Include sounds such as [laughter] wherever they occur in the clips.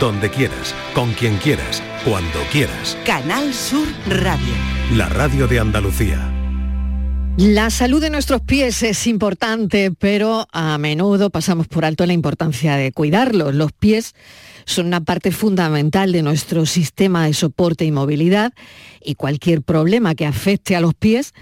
donde quieras, con quien quieras, cuando quieras. Canal Sur Radio. La radio de Andalucía. La salud de nuestros pies es importante, pero a menudo pasamos por alto la importancia de cuidarlos. Los pies son una parte fundamental de nuestro sistema de soporte y movilidad y cualquier problema que afecte a los pies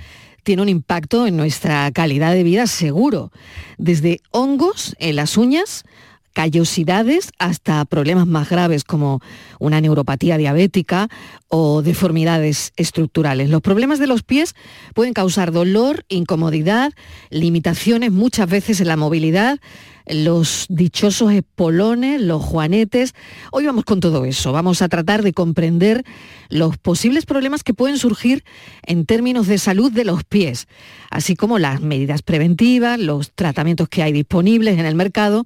tiene un impacto en nuestra calidad de vida seguro, desde hongos en las uñas, callosidades hasta problemas más graves como una neuropatía diabética o deformidades estructurales. Los problemas de los pies pueden causar dolor, incomodidad, limitaciones muchas veces en la movilidad, los dichosos espolones, los juanetes. Hoy vamos con todo eso. Vamos a tratar de comprender los posibles problemas que pueden surgir en términos de salud de los pies, así como las medidas preventivas, los tratamientos que hay disponibles en el mercado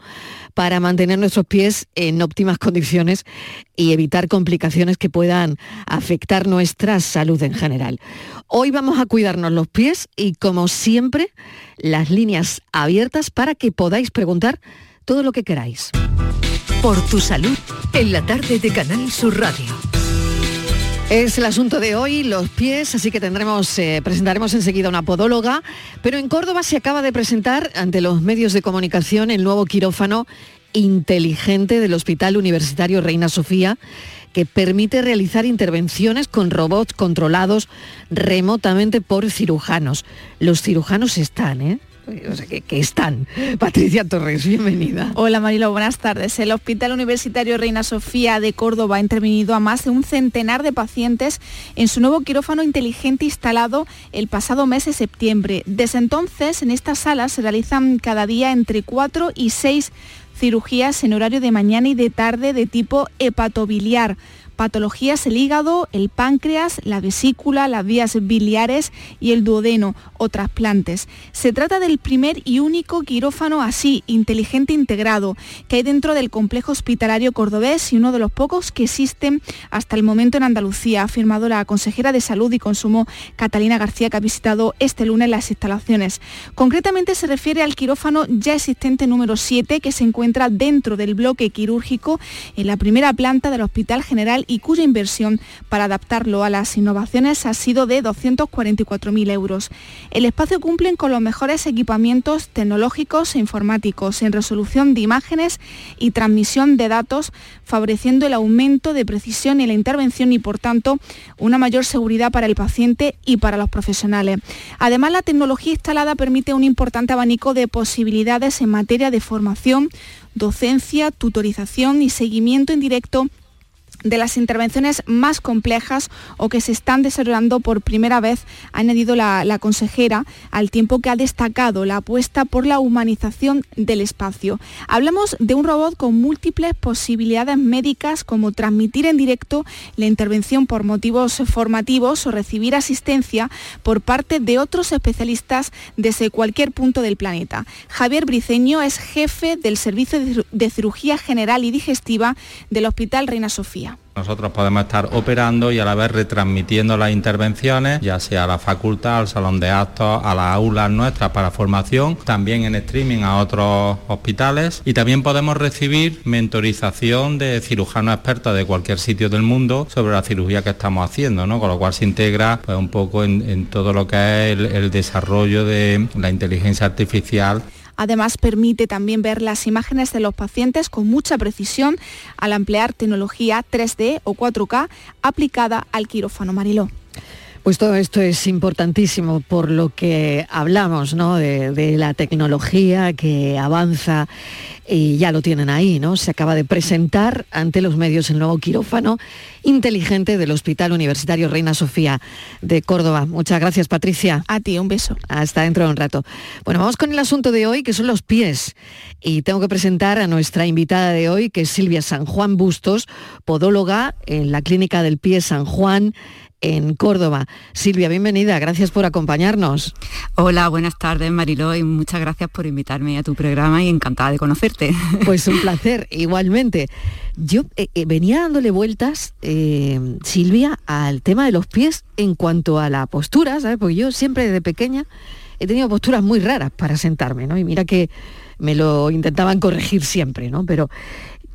para mantener nuestros pies en óptimas condiciones y evitar complicaciones que puedan afectar nuestra salud en general. Hoy vamos a cuidarnos los pies y como siempre, las líneas abiertas para que podáis preguntar todo lo que queráis. Por tu salud, en la tarde de Canal Sur Radio. Es el asunto de hoy, los pies, así que tendremos, eh, presentaremos enseguida una podóloga, pero en Córdoba se acaba de presentar ante los medios de comunicación el nuevo quirófano inteligente del Hospital Universitario Reina Sofía, que permite realizar intervenciones con robots controlados remotamente por cirujanos. Los cirujanos están, ¿eh? O sea, que, están. Patricia Torres, bienvenida. Hola Marilo, buenas tardes. El Hospital Universitario Reina Sofía de Córdoba ha intervenido a más de un centenar de pacientes en su nuevo quirófano inteligente instalado el pasado mes de septiembre. Desde entonces, en estas salas se realizan cada día entre 4 y 6 cirugías en horario de mañana y de tarde de tipo hepatobiliar patologías el hígado, el páncreas, la vesícula, las vías biliares y el duodeno o trasplantes. Se trata del primer y único quirófano así, inteligente integrado, que hay dentro del complejo hospitalario cordobés y uno de los pocos que existen hasta el momento en Andalucía, ha afirmado la consejera de Salud y Consumo Catalina García, que ha visitado este lunes las instalaciones. Concretamente se refiere al quirófano ya existente número 7, que se encuentra dentro del bloque quirúrgico en la primera planta del Hospital General y cuya inversión para adaptarlo a las innovaciones ha sido de 244.000 euros. El espacio cumple con los mejores equipamientos tecnológicos e informáticos en resolución de imágenes y transmisión de datos, favoreciendo el aumento de precisión en la intervención y, por tanto, una mayor seguridad para el paciente y para los profesionales. Además, la tecnología instalada permite un importante abanico de posibilidades en materia de formación, docencia, tutorización y seguimiento en directo de las intervenciones más complejas o que se están desarrollando por primera vez, ha añadido la, consejera, al tiempo que ha destacado la apuesta por la humanización del espacio. Hablamos de un robot con múltiples posibilidades médicas como transmitir en directo la intervención por motivos formativos o recibir asistencia por parte de otros especialistas desde cualquier punto del planeta. Javier Briceño es jefe del Servicio de Cirugía General y Digestiva del Hospital Reina Sofía. Nosotros podemos estar operando y a la vez retransmitiendo las intervenciones, ya sea a la facultad, al salón de actos, a las aulas nuestras para formación, también en streaming a otros hospitales y también podemos recibir mentorización de cirujanos expertos de cualquier sitio del mundo sobre la cirugía que estamos haciendo, ¿no? con lo cual se integra pues, un poco en, todo lo que es el desarrollo de la inteligencia artificial Además, permite también ver las imágenes de los pacientes con mucha precisión al emplear tecnología 3D o 4K aplicada al quirófano Mariló. Pues todo esto es importantísimo por lo que hablamos, ¿no? De, la tecnología que avanza y ya lo tienen ahí, ¿no? Se acaba de presentar ante los medios el nuevo quirófano inteligente del Hospital Universitario Reina Sofía de Córdoba. Muchas gracias, Patricia. A ti, un beso. Hasta dentro de un rato. Bueno, vamos con el asunto de hoy, que son los pies. Y tengo que presentar a nuestra invitada de hoy, que es Silvia San Juan Bustos, podóloga en la Clínica del Pie San Juan en Córdoba. Silvia, bienvenida, gracias por acompañarnos. Hola, buenas tardes Mariló y muchas gracias por invitarme a tu programa y encantada de conocerte. [laughs] Pues un placer, igualmente. Yo eh, eh, venía dándole vueltas, eh, Silvia, al tema de los pies en cuanto a la postura, ¿sabes? Porque yo siempre desde pequeña he tenido posturas muy raras para sentarme, ¿no? Y mira que me lo intentaban corregir siempre, ¿no? Pero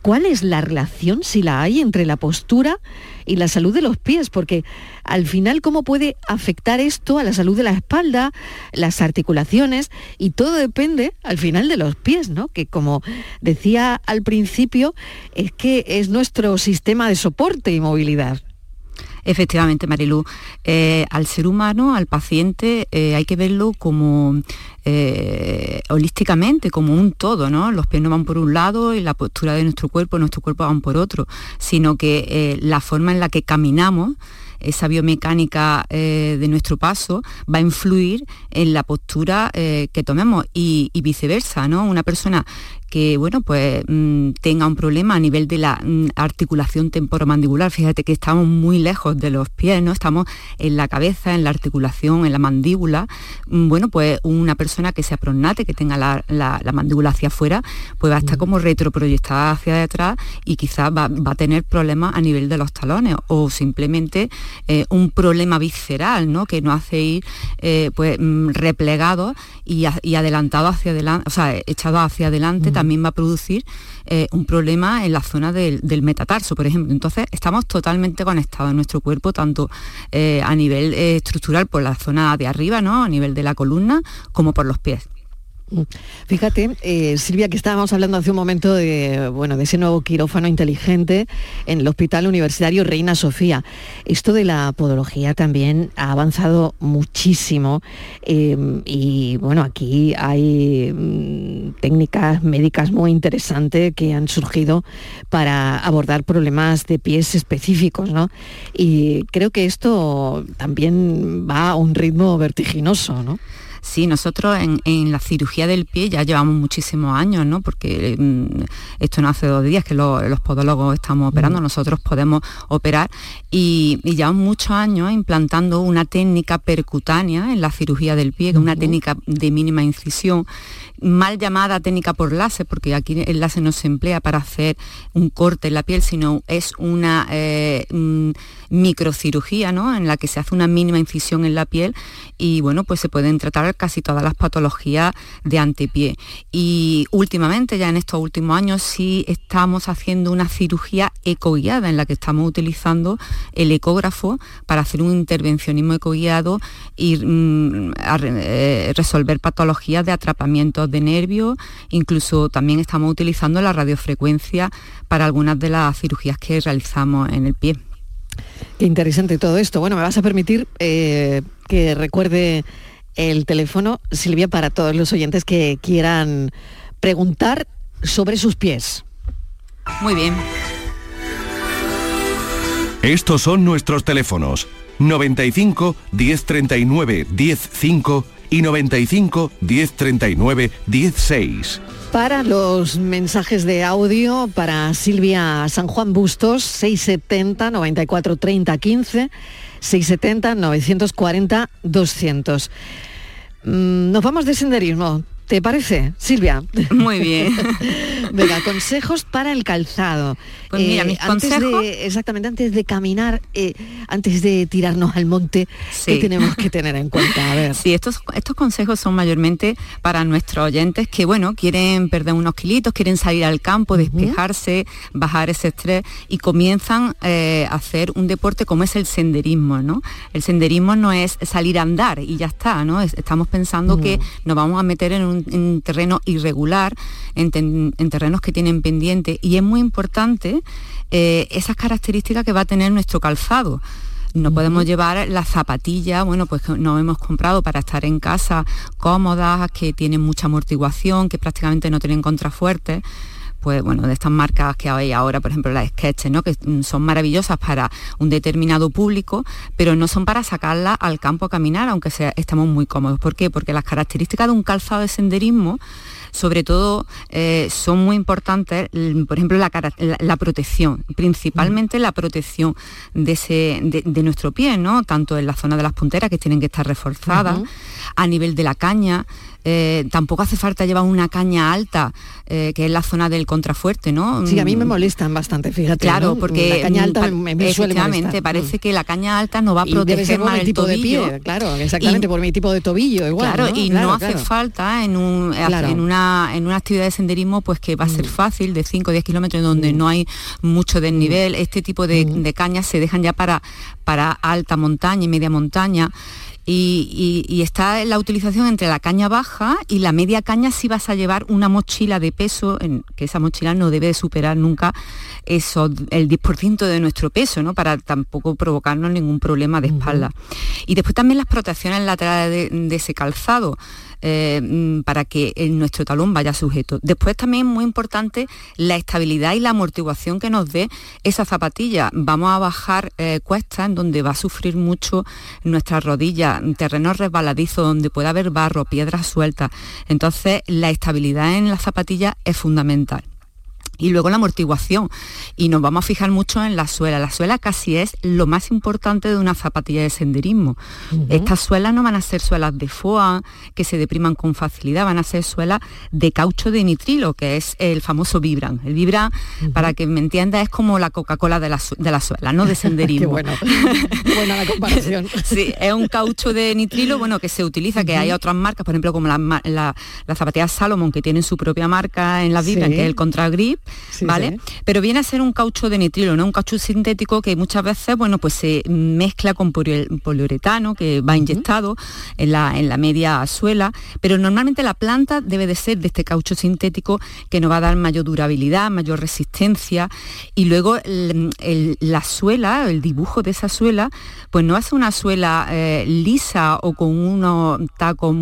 ¿Cuál es la relación, si la hay, entre la postura y la salud de los pies? Porque al final, ¿cómo puede afectar esto a la salud de la espalda, las articulaciones? Y todo depende al final de los pies, ¿no? Que como decía al principio, es que es nuestro sistema de soporte y movilidad. Efectivamente, Marilu. Eh, al ser humano, al paciente, eh, hay que verlo como eh, holísticamente, como un todo, ¿no? Los pies no van por un lado y la postura de nuestro cuerpo, nuestro cuerpo van por otro, sino que la forma en la que caminamos, esa biomecánica de nuestro paso va a influir en la postura que tomemos y, y, viceversa, ¿no? Una persona que bueno, pues mm, tenga un problema a nivel de la mm, articulación temporomandibular. Fíjate que estamos muy lejos de los pies, ¿no? Estamos en la cabeza, en la articulación, en la mandíbula. Mm, bueno, pues una persona que sea pronate, que tenga la, mandíbula hacia afuera, pues va a estar como retroproyectada hacia detrás y quizás va, a tener problemas a nivel de los talones o simplemente eh, un problema visceral, ¿no? Que nos hace ir eh, pues replegado y, adelantado hacia adelante, o sea, echado hacia adelante también va a producir eh, un problema en la zona del, metatarso, por ejemplo. Entonces, estamos totalmente conectados en nuestro cuerpo, tanto eh, a nivel eh, estructural por la zona de arriba, ¿no? a nivel de la columna, como por los pies. Fíjate, eh, Silvia, que estábamos hablando hace un momento de, bueno, de ese nuevo quirófano inteligente en el Hospital Universitario Reina Sofía. Esto de la podología también ha avanzado muchísimo em, y bueno, aquí hay mm, técnicas médicas muy interesantes que han surgido para abordar problemas de pies específicos, ¿no? Y creo que esto también va a un ritmo vertiginoso, ¿no? Sí, nosotros en, la cirugía del pie ya llevamos muchísimos años, ¿no? Porque mm, esto no hace dos días que los podólogos estamos operando, mm. nosotros podemos operar y, llevamos muchos años implantando una técnica percutánea en la cirugía del pie, que es una técnica de mínima incisión mal llamada técnica por láser, porque aquí el láser no se emplea para hacer un corte en la piel, sino es una eh, mm, microcirugía, ¿no? En la que se hace una mínima incisión en la piel y bueno, pues se pueden tratar casi todas las patologías de antepié. Y últimamente, ya en estos últimos años, sí estamos haciendo una cirugía ecoguiada en la que estamos utilizando el ecógrafo para hacer un intervencionismo ecoguiado y mm, eh, resolver patologías de atrapamiento de nervios, incluso también estamos utilizando la radiofrecuencia para algunas de las cirugías que realizamos en el pie. Qué interesante todo esto. Bueno, me vas a permitir eh, que recuerde el teléfono, Silvia, para todos los oyentes que quieran preguntar sobre sus pies. Muy bien. Estos son nuestros teléfonos 95 1039 105 y 95 1039 16. Para los mensajes de audio, para Silvia San Juan Bustos, 670 94 30 15, 670 940 200. nos vamos de senderismo. ¿Te parece, Silvia? Muy bien. [laughs] Venga, consejos para el calzado. Pues mira, mis eh, consejos... exactamente, antes de caminar, eh, antes de tirarnos al monte, ¿qué tenemos que tener en cuenta? A ver. [laughs] Sí, estos, estos consejos son mayormente para nuestros oyentes que, bueno, quieren perder unos kilitos, quieren salir al campo, despejarse, bajar ese estrés y comienzan eh, a hacer un deporte como es el senderismo, ¿no? El senderismo no es salir a andar y ya está, ¿no? estamos pensando que nos vamos a meter en un terreno irregular, en, en terrenos que tienen pendiente y es muy importante eh, esas características que va a tener nuestro calzado. No podemos llevar las zapatillas, bueno, pues que nos hemos comprado para estar en casa cómodas, que tienen mucha amortiguación, que prácticamente no tienen contrafuertes pues bueno, de estas marcas que hay ahora, por ejemplo las Sketches, ¿no? que son maravillosas para un determinado público, pero no son para sacarla al campo a caminar, aunque sea, estamos muy cómodos. ¿Por qué? Porque las características de un calzado de senderismo sobre todo eh, son muy importantes, por ejemplo, la, protección, principalmente la protección de, nuestro pie, ¿no? tanto en la zona de las punteras que tienen que estar reforzadas, a nivel de la caña, eh, tampoco hace falta llevar una caña alta, eh, que es la zona del contrafuerte, ¿no? Sí, a mí me molestan bastante, fíjate. Claro, porque la caña alta me, me parece que la caña alta no va a proteger más el tipo tobillo. de pie, claro, exactamente, por mi tipo de tobillo igual. Claro, y no hace falta en, un, en una una, en una actividad de senderismo pues que va a ser mm. fácil, de 5 o 10 kilómetros, donde mm. no hay mucho desnivel, este tipo de, de cañas se dejan ya para, para alta montaña y media montaña. Y, está la utilización entre la caña baja y la media caña si vas a llevar una mochila de peso, en, que esa mochila no debe superar nunca eso, el 10% de nuestro peso, ¿no? para tampoco provocarnos ningún problema de espalda. Y después también las protecciones laterales de ese calzado. Eh, mm, para que nuestro talón vaya sujeto. Después también muy importante la estabilidad y la amortiguación que nos dé esa zapatilla. Vamos a bajar eh, cuestas en donde va a sufrir mucho nuestra rodilla, terrenos resbaladizos donde puede haber barro, piedras sueltas. Entonces la estabilidad en la zapatilla es fundamental y luego la amortiguación. Y nos vamos a fijar mucho en la suela. La suela casi es lo más importante de una zapatilla de senderismo. Estas suelas no van a ser suelas de foa que se depriman con facilidad, van a ser suelas de caucho de nitrilo, que es el famoso Vibran. El Vibran, para que me entienda, es como la Coca-Cola de la, de la suela, no de [laughs] senderismo. bueno. [laughs] Buena la comparación. sí, es un caucho de nitrilo, bueno, que se utiliza, que hay otras marcas, por ejemplo, como la, la, zapatillas Salomon, que tienen su propia marca en la Vibran, que es el Contra Grip, ¿vale? Pero viene a ser un caucho de nitrilo, ¿no? Un caucho sintético que muchas veces, bueno, pues se mezcla con poliuretano que va inyectado en, la, en la media suela, pero normalmente la planta debe de ser de este caucho sintético que nos va a dar mayor durabilidad, mayor resistencia y luego la suela, el dibujo de esa suela, pues no hace una suela eh, lisa o con unos tacos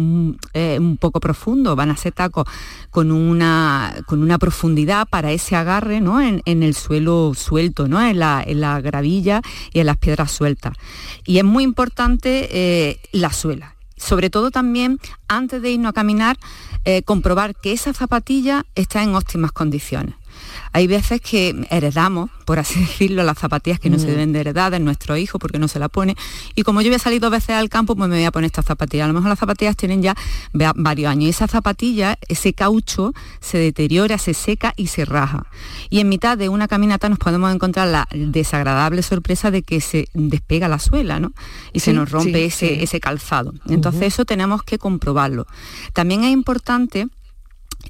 eh, un poco profundos, van a ser tacos con una, con una profundidad para ese agarre ¿no? en, el suelo suelto, ¿no? en, la, en la gravilla y en las piedras sueltas. Y es muy importante eh, la suela. Sobre todo también, antes de irnos a caminar, eh, comprobar que esa zapatilla está en óptimas condiciones. Hay veces que heredamos, por así [laughs] decirlo, las zapatillas que no se mm. deben de heredar de nuestro hijo porque no se la pone. Y como yo voy a salir dos veces al campo, pues me voy a poner estas zapatillas. A lo mejor las zapatillas tienen ya varios años. Y esa zapatilla, ese caucho, se deteriora, se seca y se raja. Y en mitad de una caminata nos podemos encontrar la desagradable sorpresa de que se despega la suela, ¿no? Y se nos rompe ese, ese, calzado. Entonces eso tenemos que comprobarlo. También es importante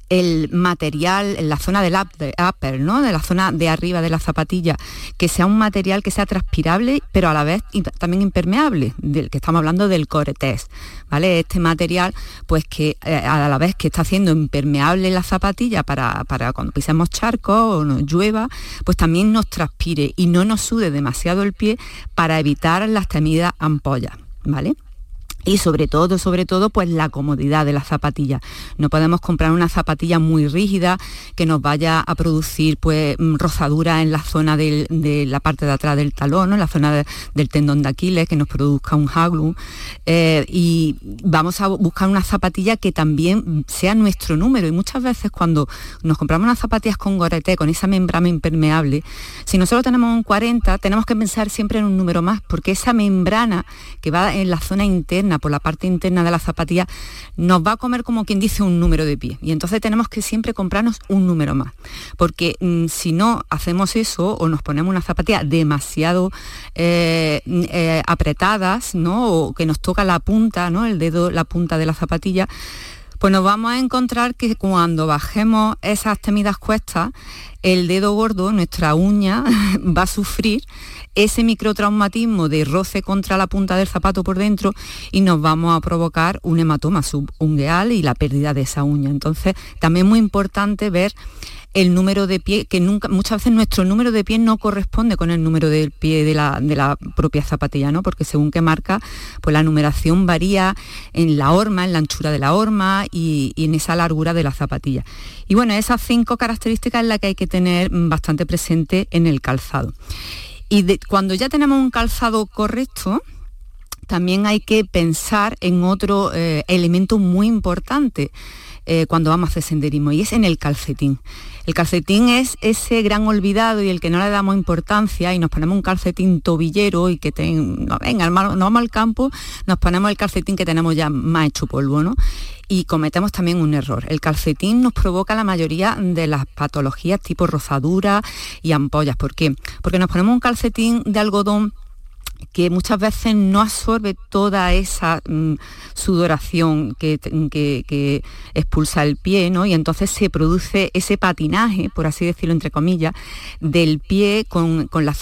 el material en la zona del upper, ¿no? de la zona de arriba de la zapatilla, que sea un material que sea transpirable, pero a la vez también impermeable, del que estamos hablando del Core-Tex. ¿vale? Este material, pues que eh, a la vez que está haciendo impermeable la zapatilla para, para cuando pisemos charcos o nos llueva, pues también nos transpire y no nos sude demasiado el pie para evitar las temidas ampollas. ¿Vale? Y sobre todo, sobre todo, pues la comodidad de la zapatilla. No podemos comprar una zapatilla muy rígida que nos vaya a producir pues mm, rozadura en la zona de la parte de atrás del talón, en la zona del tendón de Aquiles, que nos produzca un haglum. Eh, y vamos a buscar una zapatilla que también sea nuestro número. Y muchas veces cuando nos compramos unas zapatillas con gorete, con esa membrana impermeable, si nosotros tenemos un 40, tenemos que pensar siempre en un número más, porque esa membrana que va en la zona interna, por la parte interna de la zapatilla, nos va a comer como quien dice un número de pie. Y entonces tenemos que siempre comprarnos un número más. Porque mm, si no hacemos eso o nos ponemos una zapatilla demasiado eh, eh, apretadas, ¿no? O que nos toca la punta, ¿no? El dedo, la punta de la zapatilla, pues nos vamos a encontrar que cuando bajemos esas temidas cuestas, el dedo gordo, nuestra uña, [laughs] va a sufrir ese microtraumatismo de roce contra la punta del zapato por dentro y nos vamos a provocar un hematoma subungueal y la pérdida de esa uña. Entonces, también es muy importante ver el número de pie, que nunca, muchas veces nuestro número de pie no corresponde con el número del pie de la, de la propia zapatilla, ¿no? Porque según qué marca, pues la numeración varía en la horma, en la anchura de la horma y, en esa largura de la zapatilla. Y bueno, esas cinco características es las que hay que tener bastante presente en el calzado. Y cuando ya tenemos un calzado correcto, también hay que pensar en otro eh, elemento muy importante eh, cuando vamos a hacer senderismo y es en el calcetín. El calcetín es ese gran olvidado y el que no le damos importancia y nos ponemos un calcetín tobillero y que no, venga, no vamos al campo, nos ponemos el calcetín que tenemos ya más hecho polvo, ¿no? Y cometemos también un error. El calcetín nos provoca la mayoría de las patologías tipo rozadura y ampollas. ¿Por qué? Porque nos ponemos un calcetín de algodón que muchas veces no absorbe toda esa mm, sudoración que, expulsa el pie, ¿no? Y entonces se produce ese patinaje, por así decirlo entre comillas, del pie con, la,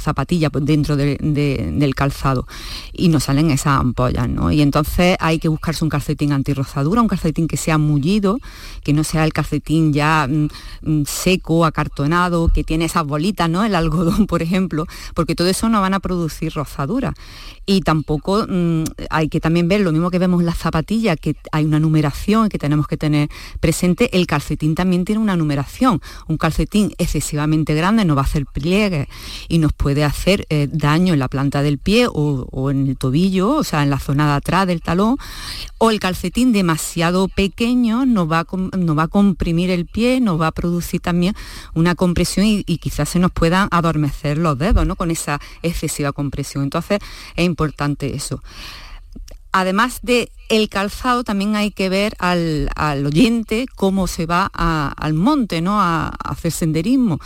zapatilla pues, dentro del calzado. Y nos salen esas ampollas, ¿no? Y entonces hay que buscarse un calcetín antirrozadura, un calcetín que sea mullido, que no sea el calcetín ya mm, mm, seco, acartonado, que tiene esas bolitas, ¿no? El algodón, [laughs] por ejemplo, porque todo eso no van a producir Y tampoco mm, hay que también ver lo mismo que vemos en las zapatillas, que hay una numeración que tenemos que tener presente, el calcetín también tiene una numeración. Un calcetín excesivamente grande no va a hacer pliegue y nos puede hacer eh, daño en la planta del pie o, en el tobillo, o sea, en la zona de atrás del talón, o el calcetín demasiado pequeño nos va a, va a comprimir el pie, nos va a producir también una compresión y, quizás se nos puedan adormecer los dedos, ¿no? Con esa excesiva compresión. Entonces, es importante eso. Además de el calzado, también hay que ver al, oyente cómo se va al monte, ¿no? A, hacer senderismo.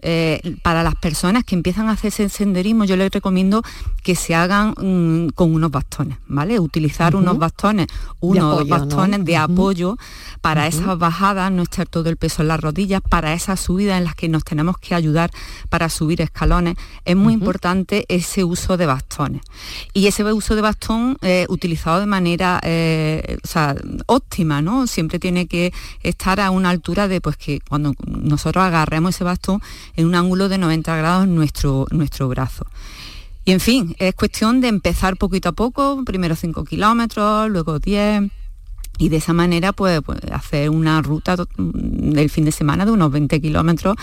Eh, para las personas que empiezan a hacer senderismo, yo les recomiendo que se hagan mm, con unos bastones, ¿vale? Utilizar unos bastones, unos bastones de apoyo para esas bajadas, no echar todo el peso en las rodillas, para esas subidas en las que nos tenemos que ayudar para subir escalones, es muy importante ese uso de bastones. Y ese uso de bastón eh, utilizado de manera eh, óptima, ¿no? Siempre tiene que estar a una altura de pues que cuando nosotros agarremos ese bastón en un ángulo de 90 grados nuestro, nuestro brazo. Y en fin, es cuestión de empezar poquito a poco, primero 5 kilómetros, luego 10 y de esa manera pues, pues, hacer una ruta del fin de semana de unos 20 kilómetros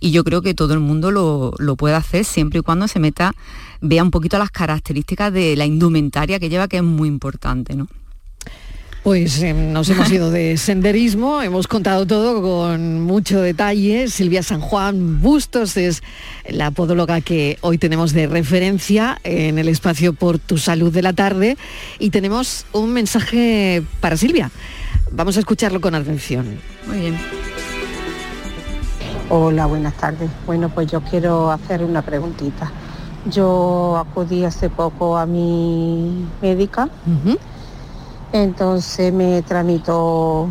y yo creo que todo el mundo lo, lo, puede hacer siempre y cuando se meta, vea un poquito las características de la indumentaria que lleva que es muy importante. ¿no? Pues eh, nos hemos ido de senderismo, hemos contado todo con mucho detalle. Silvia San Juan Bustos es la podóloga que hoy tenemos de referencia en el espacio por tu salud de la tarde y tenemos un mensaje para Silvia. Vamos a escucharlo con atención. Muy bien. Hola, buenas tardes. Bueno, pues yo quiero hacer una preguntita. Yo acudí hace poco a mi médica. Entonces me tramitó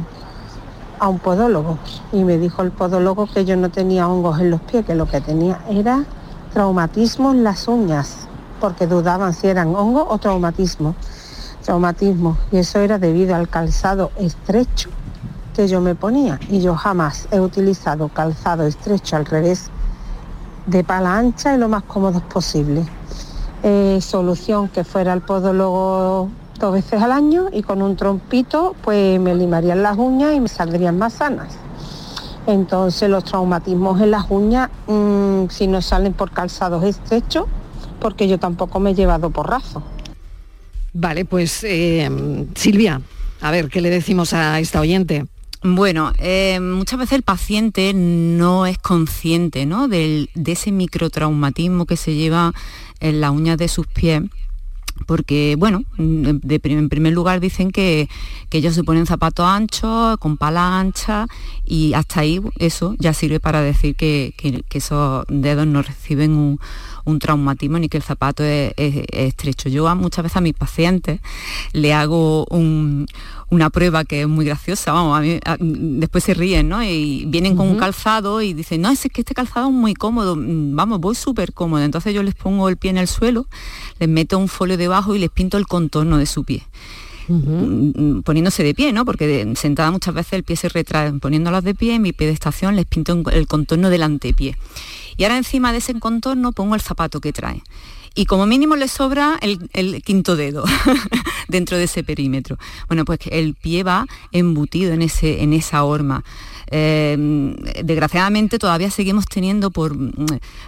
a un podólogo y me dijo el podólogo que yo no tenía hongos en los pies, que lo que tenía era traumatismo en las uñas, porque dudaban si eran hongos o traumatismo. Traumatismo. Y eso era debido al calzado estrecho que yo me ponía. Y yo jamás he utilizado calzado estrecho al revés, de pala ancha y lo más cómodo posible. Eh, solución que fuera el podólogo dos veces al año y con un trompito pues me limarían las uñas y me saldrían más sanas. Entonces los traumatismos en las uñas, mm, si no salen por calzados estrechos, porque yo tampoco me he llevado porrazo. Vale, pues eh, Silvia, a ver, ¿qué le decimos a esta oyente? Bueno, eh, muchas veces el paciente no es consciente ¿no? de ese microtraumatismo que se lleva en las uñas de sus pies porque, bueno, en primer lugar dicen que, ellos se ponen zapatos anchos, con pala ancha, y hasta ahí eso ya sirve para decir que, esos dedos no reciben un, traumatismo ni que el zapato es, estrecho. Yo muchas veces a mis pacientes le hago una prueba que es muy graciosa, vamos, a mí, después se ríen, ¿no? Y vienen con un calzado y dicen, no, es que este calzado es muy cómodo, mm, vamos, voy súper cómodo. Entonces yo les pongo el pie en el suelo, les meto un folio debajo y les pinto el contorno de su pie. Mm, poniéndose de pie, ¿no? Porque sentada muchas veces el pie se retrae. Poniéndolas de pie, en mi estación les pinto el contorno del antepié. Y ahora encima de ese contorno pongo el zapato que trae. Y como mínimo le sobra el, quinto dedo [laughs] dentro de ese perímetro. Bueno, pues el pie va embutido en, ese, en esa horma. Em, desgraciadamente todavía seguimos teniendo por,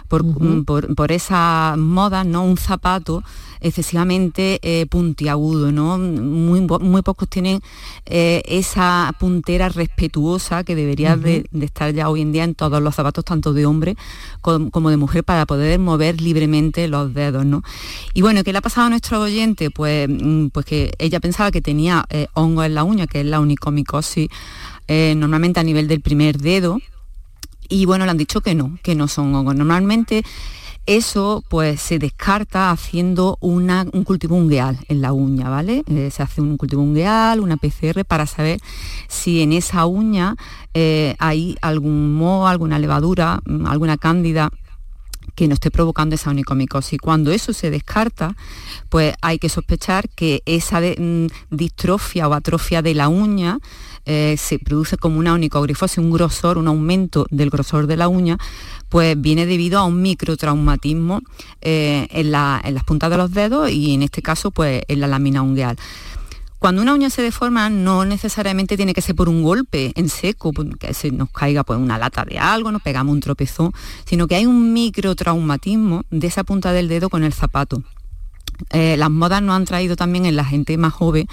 por, por, esa moda ¿no? un zapato excesivamente eh, puntiagudo, ¿no? Muy, muy pocos tienen eh, esa puntera respetuosa que debería de, estar ya hoy en día en todos los zapatos, tanto de hombre como, de mujer, para poder mover libremente los dedos, ¿no? Y bueno, ¿qué le ha pasado a nuestro oyente? Pues, mm, pues que ella pensaba que tenía eh, hongo en la uña, que es la unicomicosis eh, normalmente a nivel del primer dedo, y bueno, le han dicho que no, que no son hongos. Normalmente Eso pues se descarta haciendo una, un cultivo ungueal en la uña, ¿vale? Eh, se hace un cultivo ungueal, una PCR para saber si en esa uña eh, hay algún moho, alguna levadura, mm, alguna cándida que no esté provocando esa onicomicosis. Cuando eso se descarta, pues hay que sospechar que esa mm, distrofia o atrofia de la uña eh, se produce como una onicogrifosis, un grosor, un aumento del grosor de la uña, pues viene debido a un microtraumatismo eh, en, en las puntas de los dedos y en este caso pues en la lámina ungueal. Cuando una uña se deforma no necesariamente tiene que ser por un golpe en seco, que se nos caiga pues, una lata de algo, nos pegamos un tropezón, sino que hay un microtraumatismo de esa punta del dedo con el zapato. Eh, las modas nos han traído también en la gente más joven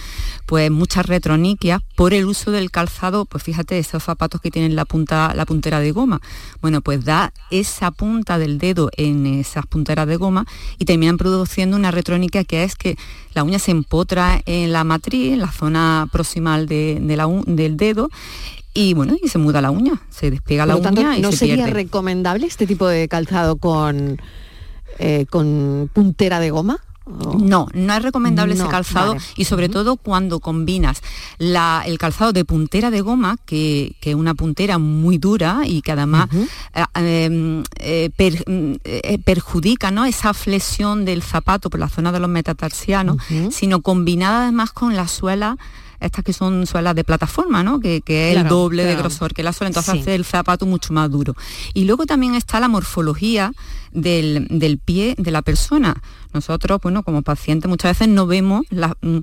pues muchas retroniquias por el uso del calzado, pues fíjate, esos zapatos que tienen la punta, la puntera de goma. Bueno, pues da esa punta del dedo en esas punteras de goma y terminan produciendo una retroniquia que es que la uña se empotra en la matriz, en la zona proximal de, del dedo y bueno, y se muda la uña, se despega la uña y ¿No sería recomendable este tipo de calzado con, eh, con puntera de goma? No, no es recomendable ese calzado y sobre todo cuando combinas el calzado de puntera de goma, que es una puntera muy dura y que además eh, em, eh, eh, perjudica ¿no? esa flexión del zapato por la zona de los metatarsianos, sino combinada además con la suela estas que son suelas de plataforma, ¿no? que, es el doble de grosor que la suela, entonces hace el zapato mucho más duro. Y luego también está la morfología del, pie de la persona. Nosotros, bueno, como pacientes muchas veces no vemos mm,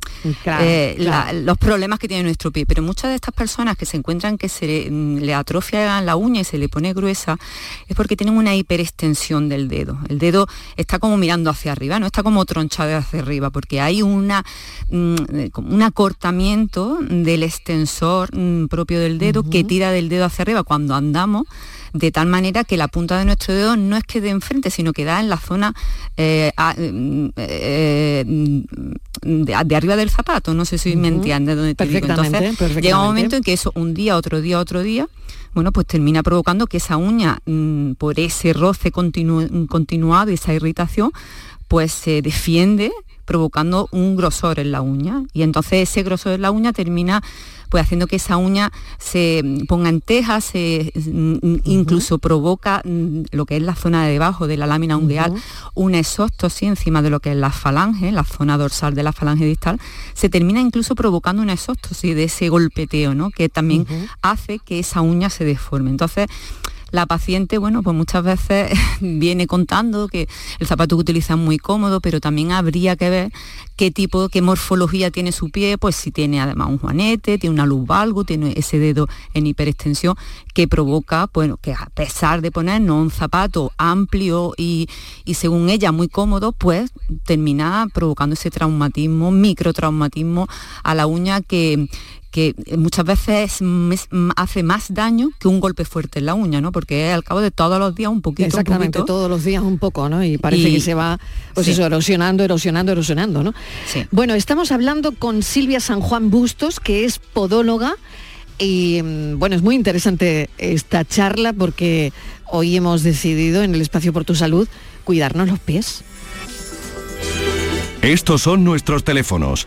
eh, los problemas que tiene nuestro pie, pero muchas de estas personas que se encuentran que se mm, le atrofia la uña y se le pone gruesa, es porque tienen una hiperextensión del dedo. El dedo está como mirando hacia arriba, no está como tronchado hacia arriba, porque hay una, mm, un acortamiento del extensor propio del dedo que tira del dedo hacia arriba cuando andamos de tal manera que la punta de nuestro dedo no es que de enfrente, sino que da en la zona eh, eh, de, arriba del zapato. No sé si me entiende dónde te digo. Entonces, llega un momento en que eso un día, otro día, otro día, bueno, pues termina provocando que esa uña, mm, por ese roce continuado y esa irritación, pues se defiende provocando un grosor en la uña. Y entonces ese grosor en la uña termina pues haciendo que esa uña se ponga en teja, se, mm, incluso provoca mm, lo que es la zona de debajo de la lámina ungueal, un exóstosis encima de lo que es la falange, la zona dorsal de la falange distal, se termina incluso provocando una exóstosis de ese golpeteo, ¿no? que también hace que esa uña se deforme. Entonces, la paciente, bueno, pues muchas veces [laughs] viene contando que el zapato que utiliza es muy cómodo, pero también habría que ver qué tipo, qué morfología tiene su pie, pues si tiene además un juanete, tiene una luz valgo, tiene ese dedo en hiperextensión que provoca, bueno, que a pesar de ponernos un zapato amplio y, y según ella muy cómodo, pues termina provocando ese traumatismo, microtraumatismo a la uña que, que muchas veces hace más daño que un golpe fuerte en la uña, ¿no? Porque al cabo de todos los días un poquito. Exactamente, todos los días un poco, ¿no? Y parece que se va, pues eso, erosionando, erosionando, erosionando, ¿no? Bueno, estamos hablando con Silvia San Juan Bustos, que es podóloga. Y mm, bueno, es muy interesante esta charla porque hoy hemos decidido en el Espacio por tu Salud cuidarnos los pies. Estos son nuestros teléfonos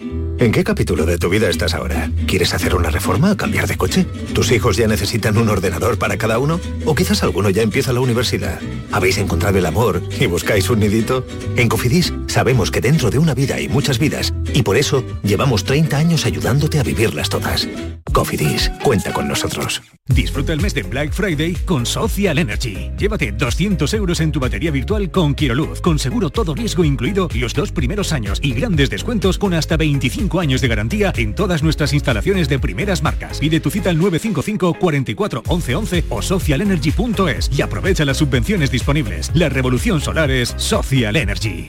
¿En qué capítulo de tu vida estás ahora? ¿Quieres hacer una reforma o cambiar de coche? ¿Tus hijos ya necesitan un ordenador para cada uno? ¿O quizás alguno ya empieza la universidad? ¿Habéis encontrado el amor y buscáis un nidito? En Cofidis sabemos que dentro de una vida hay muchas vidas y por eso llevamos 30 años ayudándote a vivirlas todas. Cofidis, cuenta con nosotros. Disfruta el mes de Black Friday con Social Energy. Llévate 200 euros en tu batería virtual con Quiroluz, con seguro todo riesgo incluido los dos primeros años y grandes descuentos con hasta 25 años de garantía en todas nuestras instalaciones de primeras marcas. Pide tu cita al 955 44 11 11 o socialenergy.es y aprovecha las subvenciones disponibles. La revolución solar es Social Energy.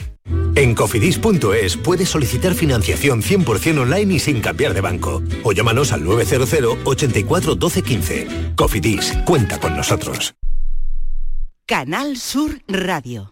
En cofidis.es puedes solicitar financiación 100% online y sin cambiar de banco. O llámanos al 900 84 12 15. Cofidis, cuenta con nosotros. Canal Sur Radio.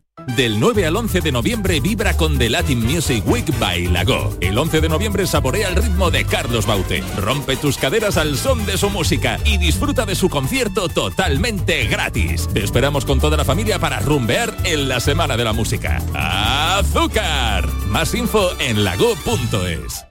Del 9 al 11 de noviembre vibra con The Latin Music Week by Lago. El 11 de noviembre saborea el ritmo de Carlos Baute. Rompe tus caderas al son de su música y disfruta de su concierto totalmente gratis. Te esperamos con toda la familia para rumbear en la Semana de la Música. ¡Azúcar! Más info en lago.es.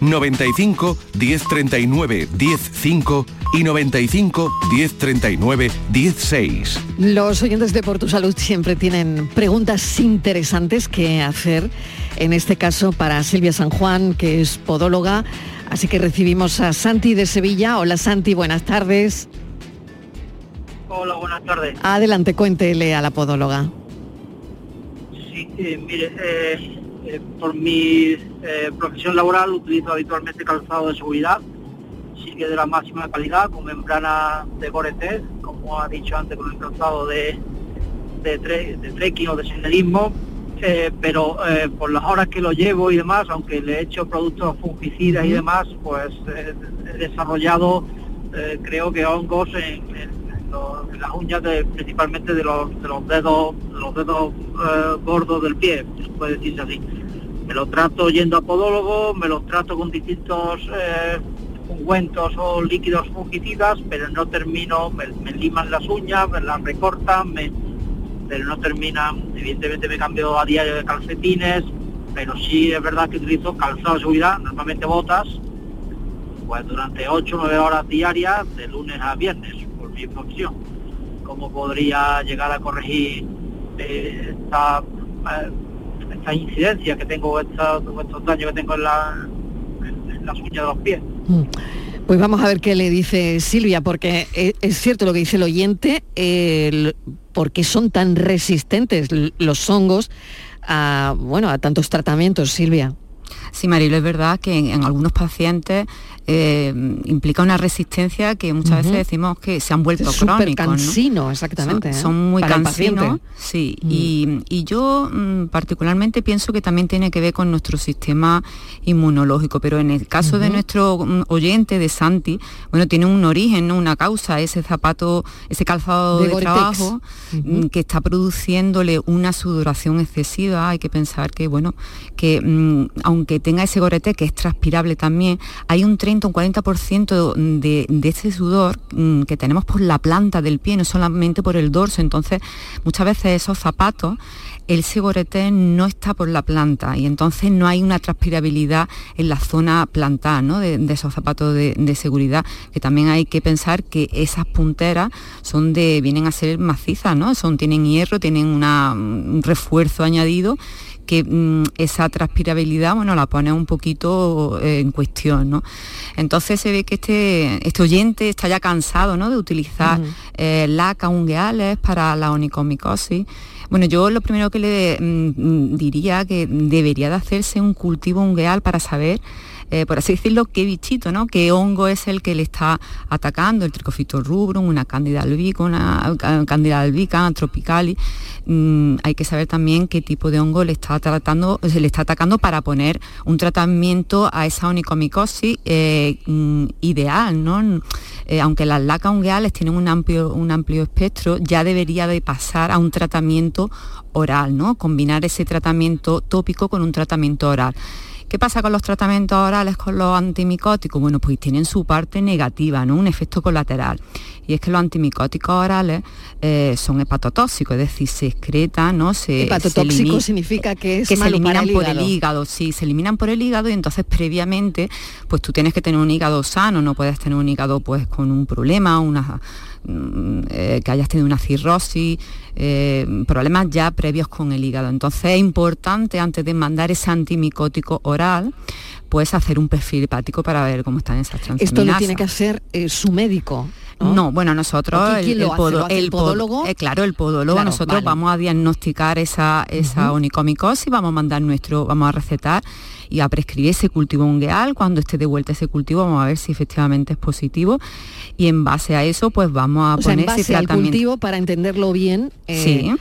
95 1039 105 y 95 1039 16. Los oyentes de Por Tu Salud siempre tienen preguntas interesantes que hacer, en este caso para Silvia San Juan, que es podóloga. Así que recibimos a Santi de Sevilla. Hola Santi, buenas tardes. Hola, buenas tardes. Adelante, cuéntele a la podóloga. Sí, eh, mire, eh, eh, por mi eh, profesión laboral utilizo habitualmente calzado de seguridad, sigue de la máxima calidad, con membrana de Gore-Tex, como ha dicho antes, con el calzado de, de, de trekking o de senderismo, eh, pero por las horas que lo llevo y demás, aunque le he hecho productos fungicidas y demás, pues he desarrollado, creo que hongos en, las uñas principalmente de los, de los dedos, los dedos gordos del pie, puede decirse así. Me lo trato yendo a podólogo, me lo trato con distintos eh, ungüentos o líquidos fungicidas, pero no termino, me, liman las uñas, me las recortan, pero no terminan, evidentemente me cambio a diario de calcetines, pero sí es verdad que utilizo calzado de seguridad, normalmente botas, pues durante 8 o 9 horas diarias, de lunes a viernes, por mi profesión. ¿Cómo podría llegar a corregir eh, esta... Eh, esta incidencia que tengo, estos daños que tengo en, la, las uñas de los pies. Mm. Pues vamos a ver qué le dice Silvia, porque e, es cierto lo que dice el oyente, porque son tan resistentes los hongos a, bueno, a tantos tratamientos, Silvia. Sí, Marilo, es verdad que en algunos pacientes eh, implica una resistencia que muchas veces decimos que se han vuelto crónicos. cansino, exactamente. Son, ¿eh? muy cansinos. Sí, mm. y, yo mm, particularmente pienso que también tiene que ver con nuestro sistema inmunológico, pero en el caso de nuestro mm, oyente, de Santi, bueno, tiene un origen, una causa, ese zapato, ese calzado de, trabajo que está produciéndole una sudoración excesiva. Hay que pensar que, bueno, que aunque tenga ese gorete que es transpirable también, hay un 30 un 40% de, de ese sudor mm, que tenemos por la planta del pie, no solamente por el dorso. Entonces, muchas veces esos zapatos el segorete no está por la planta y entonces no hay una transpirabilidad en la zona plantar de, esos zapatos de, seguridad, que también hay que pensar que esas punteras son de, vienen a ser macizas, ¿no? Son, tienen hierro, tienen un refuerzo añadido que mm, esa transpirabilidad, bueno, la pone un poquito eh, en cuestión, ¿no? Entonces se ve que este, este oyente está ya cansado, ¿no? De utilizar eh, laca ungueales para la onicomicosis. Bueno, yo lo primero que le mm, diría que debería de hacerse un cultivo ungueal para saber eh, por así decirlo, qué bichito, ¿no? qué hongo es el que le está atacando, el tricofito rubrum, una cándida albica, una cándida albica, tropicalis. Mm, hay que saber también qué tipo de hongo le está tratando, se le está atacando para poner un tratamiento a esa onicomicosis eh, mm, ideal, ¿no? eh, aunque las lacas ungueales tienen un amplio, un amplio espectro, ya debería de pasar a un tratamiento oral, ¿no? Combinar ese tratamiento tópico con un tratamiento oral. ¿Qué pasa con los tratamientos orales, con los antimicóticos? Bueno, pues tienen su parte negativa, ¿no? Un efecto colateral. Y es que los antimicóticos orales eh, son hepatotóxicos, es decir, se excretan, ¿no? Se, Hepatotóxico significa que es que se malo eliminan para el por el hígado. sí, se eliminan por el hígado y entonces previamente pues tú tienes que tener un hígado sano, no puedes tener un hígado pues con un problema, una que hayas tenido una cirrosis, eh, problemas ya previos con el hígado. Entonces es importante antes de mandar ese antimicótico oral, pues hacer un perfil hepático para ver cómo están esas Esto lo transaminasas. tiene que hacer eh, su médico. ¿no? bueno, nosotros, ¿O qui- quién el, podólogo? eh, claro, el podólogo, Claro, nosotros vale. vamos a diagnosticar esa, esa onicomicosis, vamos a mandar nuestro, vamos a recetar y a prescribir ese cultivo ungueal. Cuando esté de vuelta ese cultivo, vamos a ver si efectivamente es positivo y en base a eso, pues vamos a O sea, en poner ese base al tratamiento. cultivo, para entenderlo bien, eh, Sí.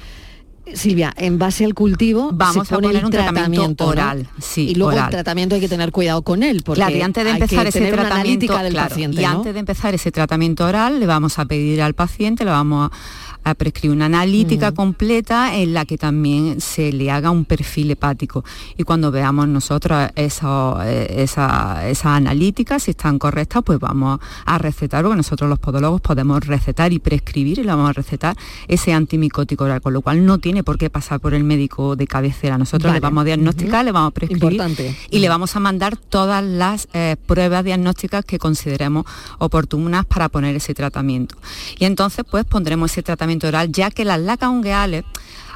Silvia, en base al cultivo Vamos se a pone poner un tratamiento tratamiento ¿no? oral, sí, y luego oral. el tratamiento hay que tener cuidado con él, porque Claro, y antes de hay empezar que ese tratamiento, analítica del claro, paciente, y ¿no? antes de empezar ese tratamiento oral, le vamos a pedir al paciente, le vamos a, a prescribir una analítica completa en la que también se le haga un perfil hepático. Y cuando veamos nosotros eso, eh, esa, esas analíticas, si están correctas, pues vamos a recetar, porque nosotros los podólogos podemos recetar y prescribir y le vamos a recetar ese antimicótico oral, con lo cual no tiene por qué pasar por el médico de cabecera. Nosotros le vamos a diagnosticar, le vamos a prescribir Importante. y le vamos a mandar todas las eh, pruebas diagnósticas que consideremos oportunas para poner ese tratamiento. Y entonces pues pondremos ese tratamiento ya que las lacas ungueales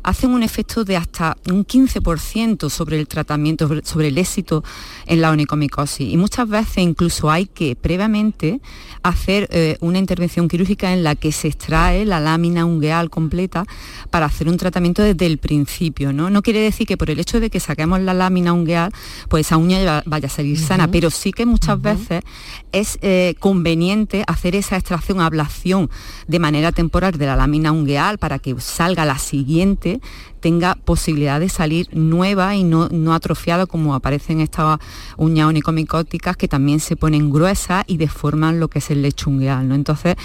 hacen un efecto de hasta un 15% sobre el tratamiento, sobre- el éxito en la onicomicosis. Y muchas veces incluso hay que previamente hacer eh, una intervención quirúrgica en la que se extrae la lámina ungueal completa para hacer un tratamiento desde el principio. ¿no? no quiere decir que por el hecho de que saquemos la lámina ungueal, pues esa uña ya vaya a salir sana, pero sí que muchas veces es eh, conveniente hacer esa extracción, ablación de manera temporal de la lámina ungueal para que salga la siguiente tenga posibilidad de salir nueva y no, atrofiada como aparecen estas uñas onicomicóticas que también se ponen gruesas y deforman lo que es el lecho ungueal. ¿no? Entonces,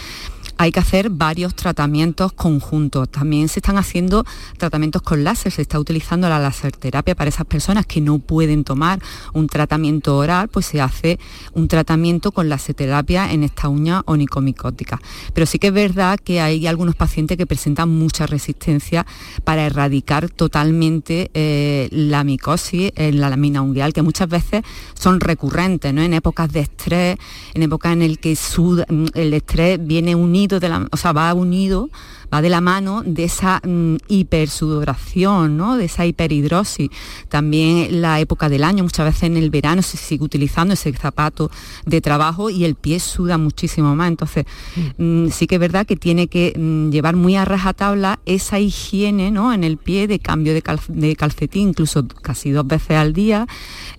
hay que hacer varios tratamientos conjuntos. También se están haciendo tratamientos con láser, se está utilizando la laserterapia para esas personas que no pueden tomar un tratamiento oral, pues se hace un tratamiento con laserterapia en esta uña onicomicótica. Pero sí que es verdad que hay algunos pacientes que presentan mucha resistencia para erradicar totalmente eh, la micosis en la lámina ungueal, que muchas veces son recurrentes, ¿no? En épocas de estrés, en épocas en el que el estrés viene unido, de la, o sea, va unido, va de la mano de esa mm, hipersudoración, ¿no? De esa hiperhidrosis. También la época del año, muchas veces en el verano se sigue utilizando ese zapato de trabajo y el pie suda muchísimo más. Entonces, mm, sí que es verdad que tiene que mm, llevar muy a rajatabla esa higiene, ¿no? En el pie de cambio de, calc- de calcetín, incluso casi dos veces al día.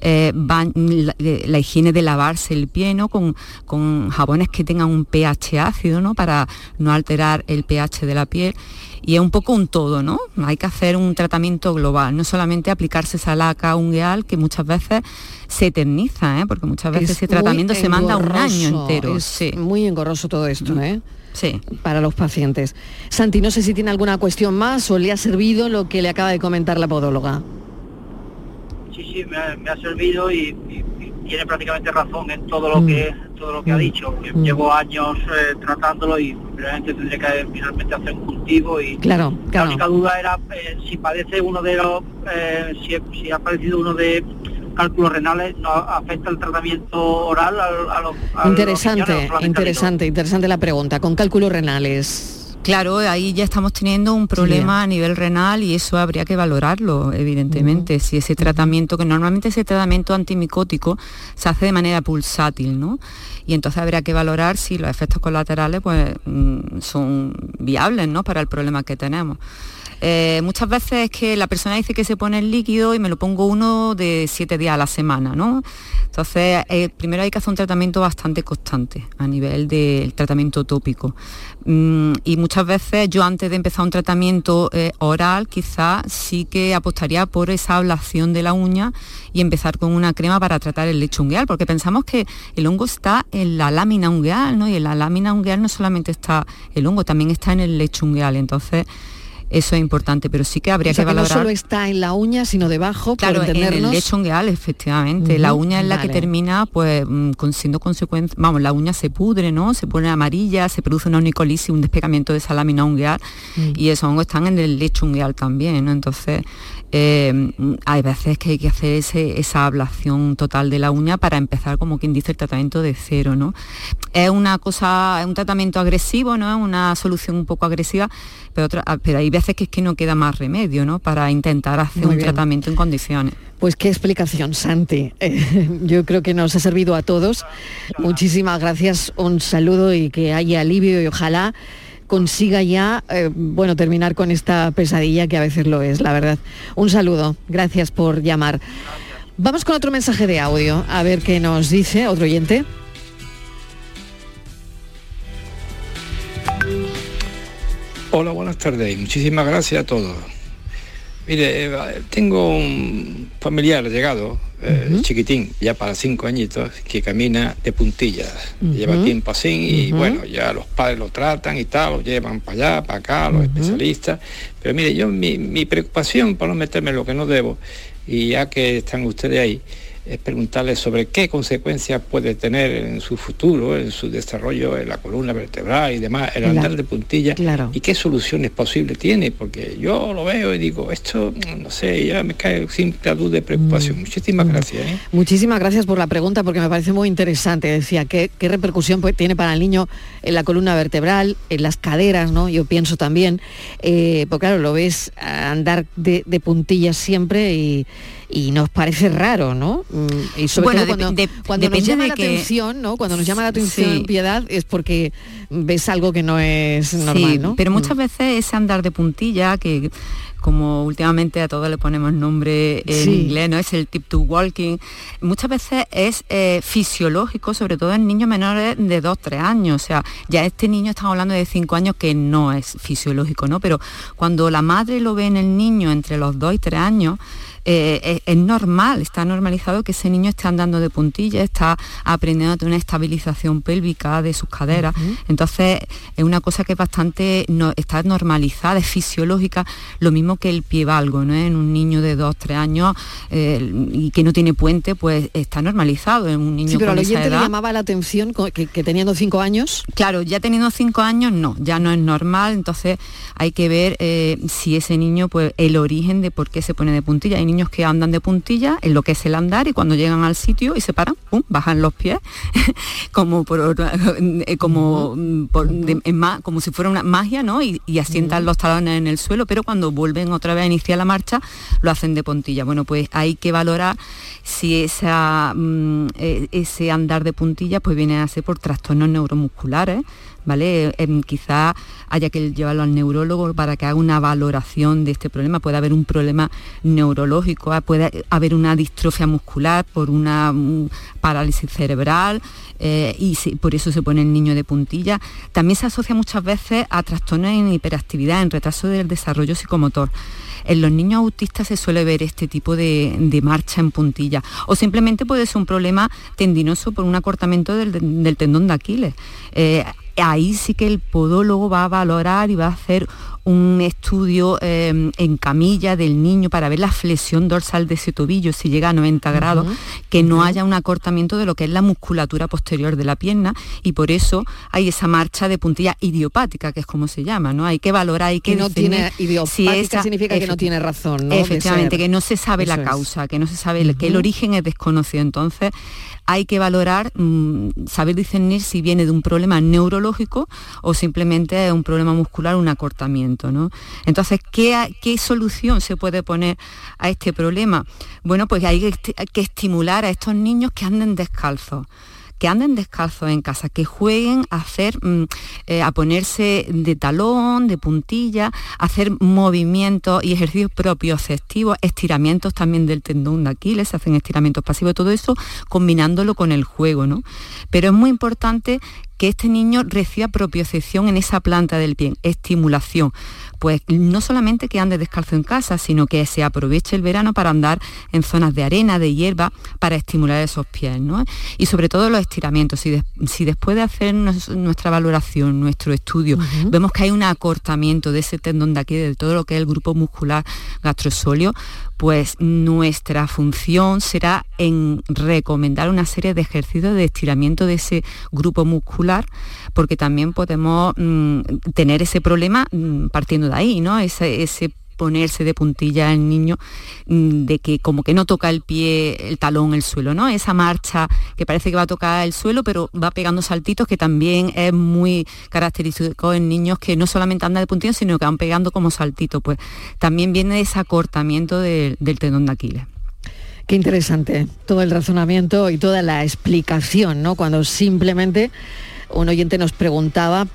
Eh, la, la higiene de lavarse el pie, ¿no? Con, con jabones que tengan un pH ácido, ¿no? Para no alterar el pH de la piel. Y es un poco un todo, ¿no? Hay que hacer un tratamiento global, no solamente aplicarse esa laca ungueal que muchas veces se eterniza, ¿eh? porque muchas veces Es ese tratamiento se manda un año entero. Es sí. muy engorroso todo esto, ¿eh? Sí. Para los pacientes. Santi, no sé si tiene alguna cuestión más o le ha servido lo que le acaba de comentar la podóloga. Sí, sí, me ha, me ha servido y, y- y tiene prácticamente razón en todo lo que todo lo que ha dicho. que Llevo años eh, tratándolo y realmente tendré que finalmente hacer un cultivo y Claro, la claro. única duda era eh, si padece uno de los eh, si, si ha padecido uno de cálculos renales, ¿no afecta el tratamiento oral a, a los a Interesante, interesante, interesante la pregunta. Con cálculos renales. Claro, ahí ya estamos teniendo un problema a nivel renal y eso habría que valorarlo, evidentemente. Si ese tratamiento, que normalmente ese tratamiento antimicótico se hace de manera pulsátil, ¿no? Y entonces habría que valorar si los efectos colaterales pues, mm, son viables, ¿no? Para el problema que tenemos. Eh, muchas veces es que la persona dice que se pone el líquido y me lo pongo uno de siete días a la semana, ¿no? Entonces, eh, primero hay que hacer un tratamiento bastante constante a nivel del tratamiento tópico. Mm, y muchas veces yo antes de empezar un tratamiento eh, oral, quizás sí que apostaría por esa ablación de la uña y empezar con una crema para tratar el lecho ungueal, porque pensamos que el hongo está en la lámina ungueal, ¿no? Y en la lámina ungueal no solamente está el hongo, también está en el lecho ungueal. Entonces, eso es importante, pero sí que habría que valorar. no solo está en la uña, sino debajo, claro, en el lecho ungueal, efectivamente. la uña es la que termina, pues, mm, con, siendo consecuencia, vamos, la uña se pudre, ¿no? Se pone amarilla, se produce una unicolisis, un despegamiento de esa lámina ungueal, mm. y esos hongos están en el lecho ungueal también, ¿no? Entonces, eh, hay veces que hay que hacer esa ablación total de la uña para empezar, como quien dice, el tratamiento de cero, ¿no? Es una cosa, es un tratamiento agresivo, ¿no? Es una solución un poco agresiva, pero, otra, ah, pero hay veces que es que no queda más remedio, ¿no? Para intentar hacer un tratamiento en condiciones. Pues qué explicación, Santi. [laughs] yo creo que nos ha servido a todos. Muchísimas gracias, un saludo y que haya alivio y ojalá consiga ya, eh, bueno, terminar con esta pesadilla que a veces lo es, la verdad. Un saludo, gracias por llamar. Vamos con otro mensaje de audio, a ver qué nos dice otro oyente. Hola, buenas tardes muchísimas gracias a todos. Mire, eh, tengo un familiar llegado eh, chiquitín, ya para cinco añitos, que camina de puntillas. Lleva tiempo así y bueno, ya los padres lo tratan y tal, lo llevan para allá, para acá, los especialistas. Pero mire, yo mi, mi preocupación por no meterme en lo que no debo, y ya que están ustedes ahí, es preguntarle sobre qué consecuencias puede tener en su futuro, en su desarrollo en la columna vertebral y demás, el andar de puntilla y qué soluciones posibles tiene, porque yo lo veo y digo, esto, no sé, ya me cae sin duda de preocupación. Mm. Muchísimas mm. gracias. ¿eh? Muchísimas gracias por la pregunta, porque me parece muy interesante. Decía, ¿qué, qué repercusión tiene para el niño en la columna vertebral, en las caderas, ¿no? Yo pienso también, eh, porque claro, lo ves andar de, de puntillas siempre y y nos parece raro, ¿no? Mm, y sobre todo cuando, cuando nos llama la atención, ¿no? Cuando nos llama la atención piedad es porque ves algo que no es normal, ¿no? Pero muchas mm. veces ese andar de puntilla que como últimamente a todos le ponemos nombre en inglés, ¿no? Es el tip to walking. Muchas veces es eh, fisiológico, sobre todo en niños menores de 2, 3 años. O sea, ya este niño estamos hablando de 5 años que no es fisiológico, ¿no? Pero cuando la madre lo ve en el niño entre los 2 y 3 años, eh, es, normal, está normalizado que ese niño esté andando de puntilla, está aprendiendo a tener una estabilización pélvica de sus caderas. Entonces, es una cosa que es bastante, no, está normalizada, es fisiológica, lo mismo que el pie valgo, ¿no? En un niño de 2, 3 años eh, y que no tiene puente, pues está normalizado en un niño sí, pero con al oyente le llamaba la atención que, teniendo 5 años. Claro, ya teniendo 5 años no, ya no es normal, entonces hay que ver eh, si ese niño, pues el origen de por qué se pone de puntilla. Hay niños que andan de puntilla en lo que es el andar y cuando llegan al sitio y se paran, ¡pum! bajan los pies, [laughs] como por, eh, como, como si fuera una magia, ¿no? Y, asientan los talones en el suelo, pero cuando vuelven otra vez a iniciar la marcha, lo hacen de puntilla. Bueno, pues hay que valorar si esa, mm, e, ese andar de puntilla pues viene a ser por trastornos neuromusculares ¿vale? Em, quizá haya que llevarlo al neurólogo para que haga una valoración de este problema. Puede haber un problema neurológico, ah, puede haber una distrofia muscular por una mm, parálisis cerebral eh, y por eso se pone el niño de puntilla. También se asocia muchas veces a trastornos en hiperactividad, en retraso del desarrollo psicomotor. En los niños autistas se suele ver este tipo de, marcha en puntilla. O simplemente puede ser un problema tendinoso por un acortamiento del, tendón de Aquiles. Eh, ahí sí que el podólogo va a valorar y va a hacer un estudio eh, en camilla del niño para ver la flexión dorsal de ese tobillo, si llega a 90 grados, que no haya un acortamiento de lo que es la musculatura posterior de la pierna y por eso hay esa marcha de puntilla idiopática, que es como se llama, ¿no? Hay que valorar, hay que, no tiene idiopática significa que no tiene razón, ¿no? Efectivamente, que no se sabe la causa, que no se sabe, que el origen es desconocido. Entonces, hay que valorar, mm, saber discernir si viene de un problema neurológico o simplemente de un problema muscular, un acortamiento. ¿No? Entonces, ¿qué, ¿qué, solución se puede poner a este problema? Bueno, pues hay que estimular a estos niños que anden descalzos que anden descalzos en casa, que jueguen a hacer, mm, eh, a ponerse de talón, de puntilla, hacer movimientos y ejercicios propios activos, estiramientos también del tendón de Aquiles, hacen estiramientos pasivos, todo eso combinándolo con el juego, ¿no? Pero es muy importante que este niño reciba propiocepción en esa planta del pie, estimulación. Pues no solamente que ande descalzo en casa, sino que se aproveche el verano para andar en zonas de arena, de hierba, para estimular esos pies. ¿no? Y sobre todo los estiramientos. Si, después de hacer nuestra valoración, nuestro estudio, vemos que hay un acortamiento de ese tendón de aquí, de todo lo que es el grupo muscular gastrosóleo, pues nuestra función será en recomendar una serie de ejercicios de estiramiento de ese grupo muscular, porque también podemos mm, tener ese problema mm, partiendo de ahí, ¿no? Ese, ese ponerse de puntilla el niño, mm, de que como que no toca el pie, el talón, el suelo, ¿no? Esa marcha que parece que va a tocar el suelo, pero va pegando saltitos, que también es muy característico en niños que no solamente andan de puntilla, sino que van pegando como saltitos, pues también viene ese acortamiento del tendón de Aquiles. Qué interesante todo el razonamiento y toda la explicación, ¿no? Cuando simplemente un oyente nos preguntaba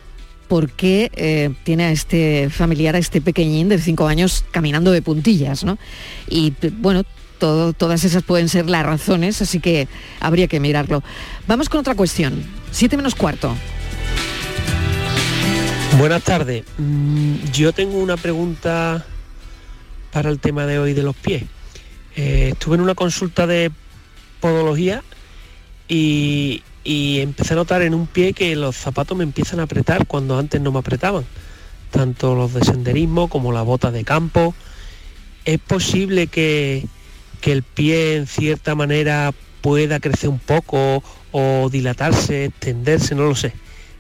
por qué eh, tiene a este familiar, a este pequeñín de 5 años caminando de puntillas, ¿no? Y bueno, todas esas pueden ser las razones, así que habría que mirarlo. Vamos con otra cuestión. 7 menos cuarto. Buenas tardes. Mm, yo tengo una pregunta para el tema de hoy de los pies. Eh, estuve en una consulta de podología y, y empecé a notar en un pie que los zapatos me empiezan a apretar cuando antes no me apretaban, tanto los de senderismo como la bota de campo. Es posible que, el pie en cierta manera pueda crecer un poco o dilatarse, extenderse, no lo sé.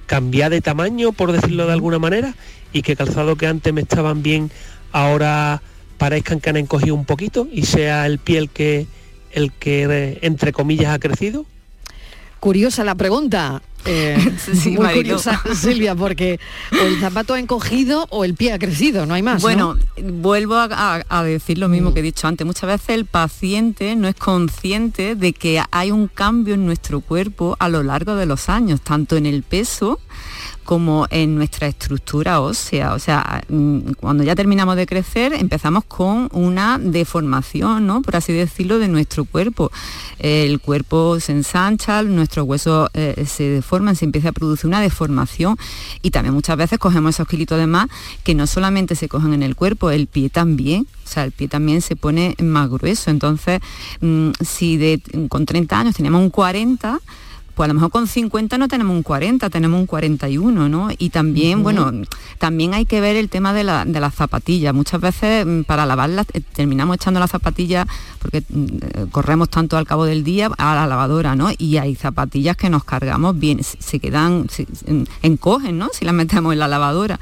Cambiar de tamaño, por decirlo de alguna manera, y que calzado que antes me estaban bien, ahora parezcan que han encogido un poquito y sea el pie el que, el que entre comillas ha crecido. Curiosa la pregunta. Eh, [laughs] muy curiosa, [laughs] Silvia, porque o el zapato ha encogido o el pie ha crecido, no hay más. Bueno, vuelvo a, decir lo mismo que he dicho antes. Muchas veces el paciente no es consciente de que hay un cambio en nuestro cuerpo a lo largo de los años, tanto en el peso como en nuestra estructura ósea. O sea, mm, cuando ya terminamos de crecer empezamos con una deformación, ¿no? por así decirlo, de nuestro cuerpo. El cuerpo se ensancha, nuestros huesos eh, se deforman, se empieza a producir una deformación y también muchas veces cogemos esos kilitos de más que no solamente se cogen en el cuerpo, el pie también. O sea, el pie también se pone más grueso. Entonces, mm, si de, con 30 años tenemos un 40, pues a lo mejor con 50 no tenemos un 40, tenemos un 41, ¿no? Y también, bueno, también hay que ver el tema de, la, de las zapatillas. Muchas veces mm, para lavarlas eh, terminamos echando las zapatillas porque mm, eh, corremos tanto al cabo del día a la lavadora, ¿no? Y hay zapatillas que nos cargamos bien, se quedan, se, encogen, ¿no? Si las metemos en la lavadora.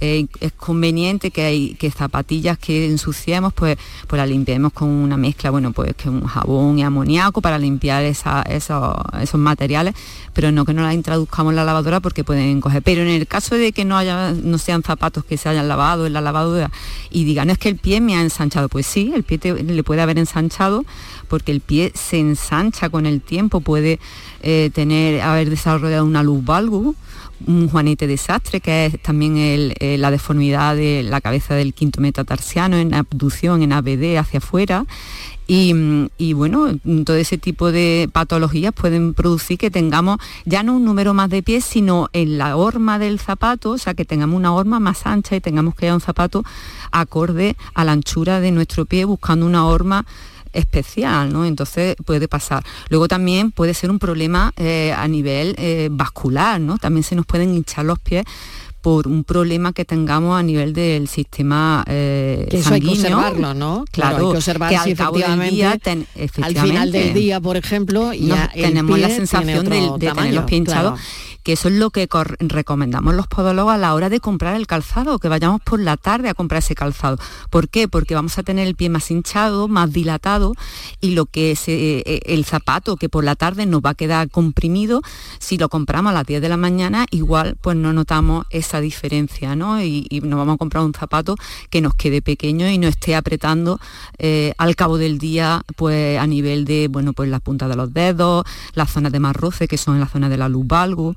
Eh, es conveniente que hay que zapatillas que ensuciemos, pues, pues las limpiemos con una mezcla, bueno, pues que un jabón y amoníaco para limpiar esos, esos materiales, pero no que no las introduzcamos en la lavadora porque pueden coger. Pero en el caso de que no haya, no sean zapatos que se hayan lavado en la lavadora y digan, es que el pie me ha ensanchado, pues sí, el pie le puede haber ensanchado porque el pie se ensancha con el tiempo, puede eh, tener, haber desarrollado una luz valgus un juanete desastre, que es también eh, la deformidad de la cabeza del quinto metatarsiano en abducción, en ABD hacia afuera. Y, bueno, todo ese tipo de patologías pueden producir que tengamos ya no un número más de pies, sino en la horma del zapato, o sea, que tengamos una horma más ancha y tengamos que ir un zapato acorde a la anchura de nuestro pie, buscando una horma especial, ¿no? Entonces puede pasar. Luego también puede ser un problema eh, a nivel eh, vascular, ¿no? También se nos pueden hinchar los pies por un problema que tengamos a nivel del sistema eh, que eso hay que observarlo, ¿no? Claro, hay que observar si efectivamente al final del día, por ejemplo, ya tenemos la sensación de, tener los pies hinchados que eso es lo que recomendamos los podólogos a la hora de comprar el calzado, que vayamos por la tarde a comprar ese calzado. ¿Por qué? Porque vamos a tener el pie más hinchado, más dilatado y lo que es eh, eh, el zapato que por la tarde nos va a quedar comprimido, si lo compramos a las 10 de la mañana, igual pues no notamos esa diferencia, ¿no? Y, nos vamos a comprar un zapato que nos quede pequeño y no esté apretando eh, al cabo del día, pues a nivel de, bueno, pues las puntas de los dedos, las zonas de más roce, que son la zona de la luz valgo,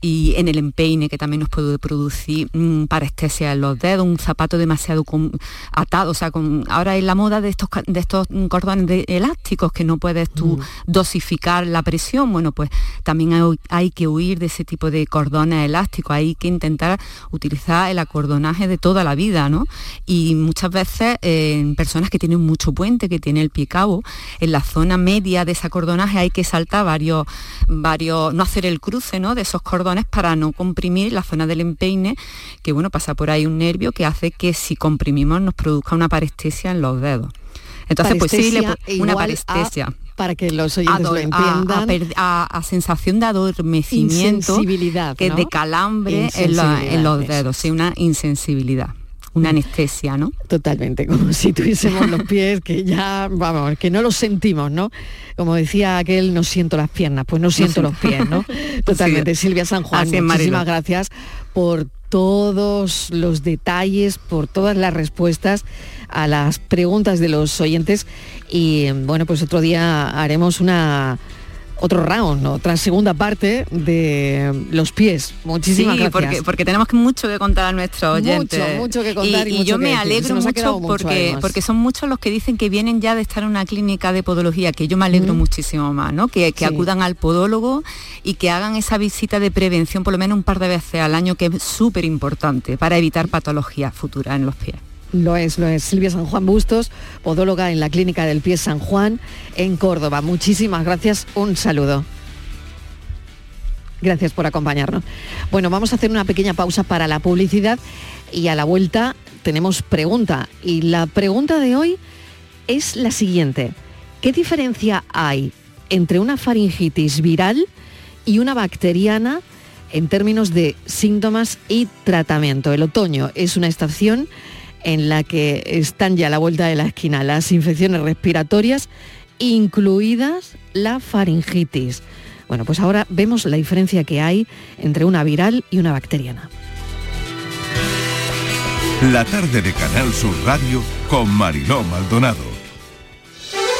y en el empeine que también nos puede producir mm, parestesia en los dedos, un zapato demasiado atado, o sea, con, ahora es la moda de estos, de estos cordones elásticos que no puedes tú mm. dosificar la presión, bueno, pues también hay, que huir de ese tipo de cordones elásticos, hay que intentar utilizar el acordonaje de toda la vida, ¿no? Y muchas veces eh, en personas que tienen mucho puente, que tienen el pie cabo, en la zona media de ese acordonaje hay que saltar varios, varios, no hacer el cruce, ¿no? De esos cordones para no comprimir la zona del empeine, que bueno, pasa por ahí un nervio que hace que si comprimimos nos produzca una parestesia en los dedos. Entonces, pues sí, una parestesia. para que los oyentes lo entiendan. A, sensación de adormecimiento, que de calambre en, los dedos, sí, una insensibilidad una anestesia, ¿no? Totalmente, como si tuviésemos los pies que ya, vamos, que no los sentimos, ¿no? Como decía aquel, no siento las piernas, pues no siento los pies, ¿no? [laughs] Totalmente. Silvia San Juan, muchísimas gracias por todos los detalles, por todas las respuestas a las preguntas de los oyentes y bueno, pues otro día haremos una otro round, otra segunda parte de los pies. Muchísimas sí, Porque, porque tenemos mucho que contar a nuestros oyentes. Mucho, mucho que contar. Y, yo me alegro mucho, porque, porque son muchos los que dicen que vienen ya de estar en una clínica de podología, que yo me alegro muchísimo más, ¿no? Que, que acudan al podólogo y que hagan esa visita de prevención por lo menos un par de veces al año, que es súper importante para evitar patologías futuras en los pies. Lo es, lo es. Silvia San Juan Bustos, podóloga en la Clínica del Pie San Juan, en Córdoba. Muchísimas gracias, un saludo. Gracias por acompañarnos. Bueno, vamos a hacer una pequeña pausa para la publicidad y a la vuelta tenemos pregunta. Y la pregunta de hoy es la siguiente. ¿Qué diferencia hay entre una faringitis viral y una bacteriana en términos de síntomas y tratamiento? El otoño es una estación en la que están ya a la vuelta de la esquina las infecciones respiratorias, incluidas la faringitis. Bueno, pues ahora vemos la diferencia que hay entre una viral y una bacteriana. La tarde de Canal Sur Radio con Mariló Maldonado.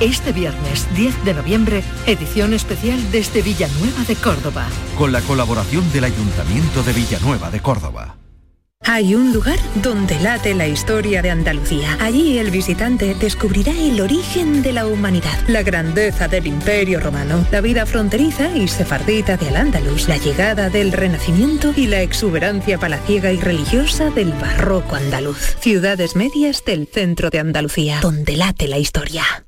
este viernes 10 de noviembre, edición especial desde Villanueva de Córdoba. Con la colaboración del Ayuntamiento de Villanueva de Córdoba. Hay un lugar donde late la historia de Andalucía. Allí el visitante descubrirá el origen de la humanidad, la grandeza del imperio romano, la vida fronteriza y sefardita de Al-Ándalus, la llegada del Renacimiento y la exuberancia palaciega y religiosa del barroco andaluz. Ciudades medias del centro de Andalucía, donde late la historia.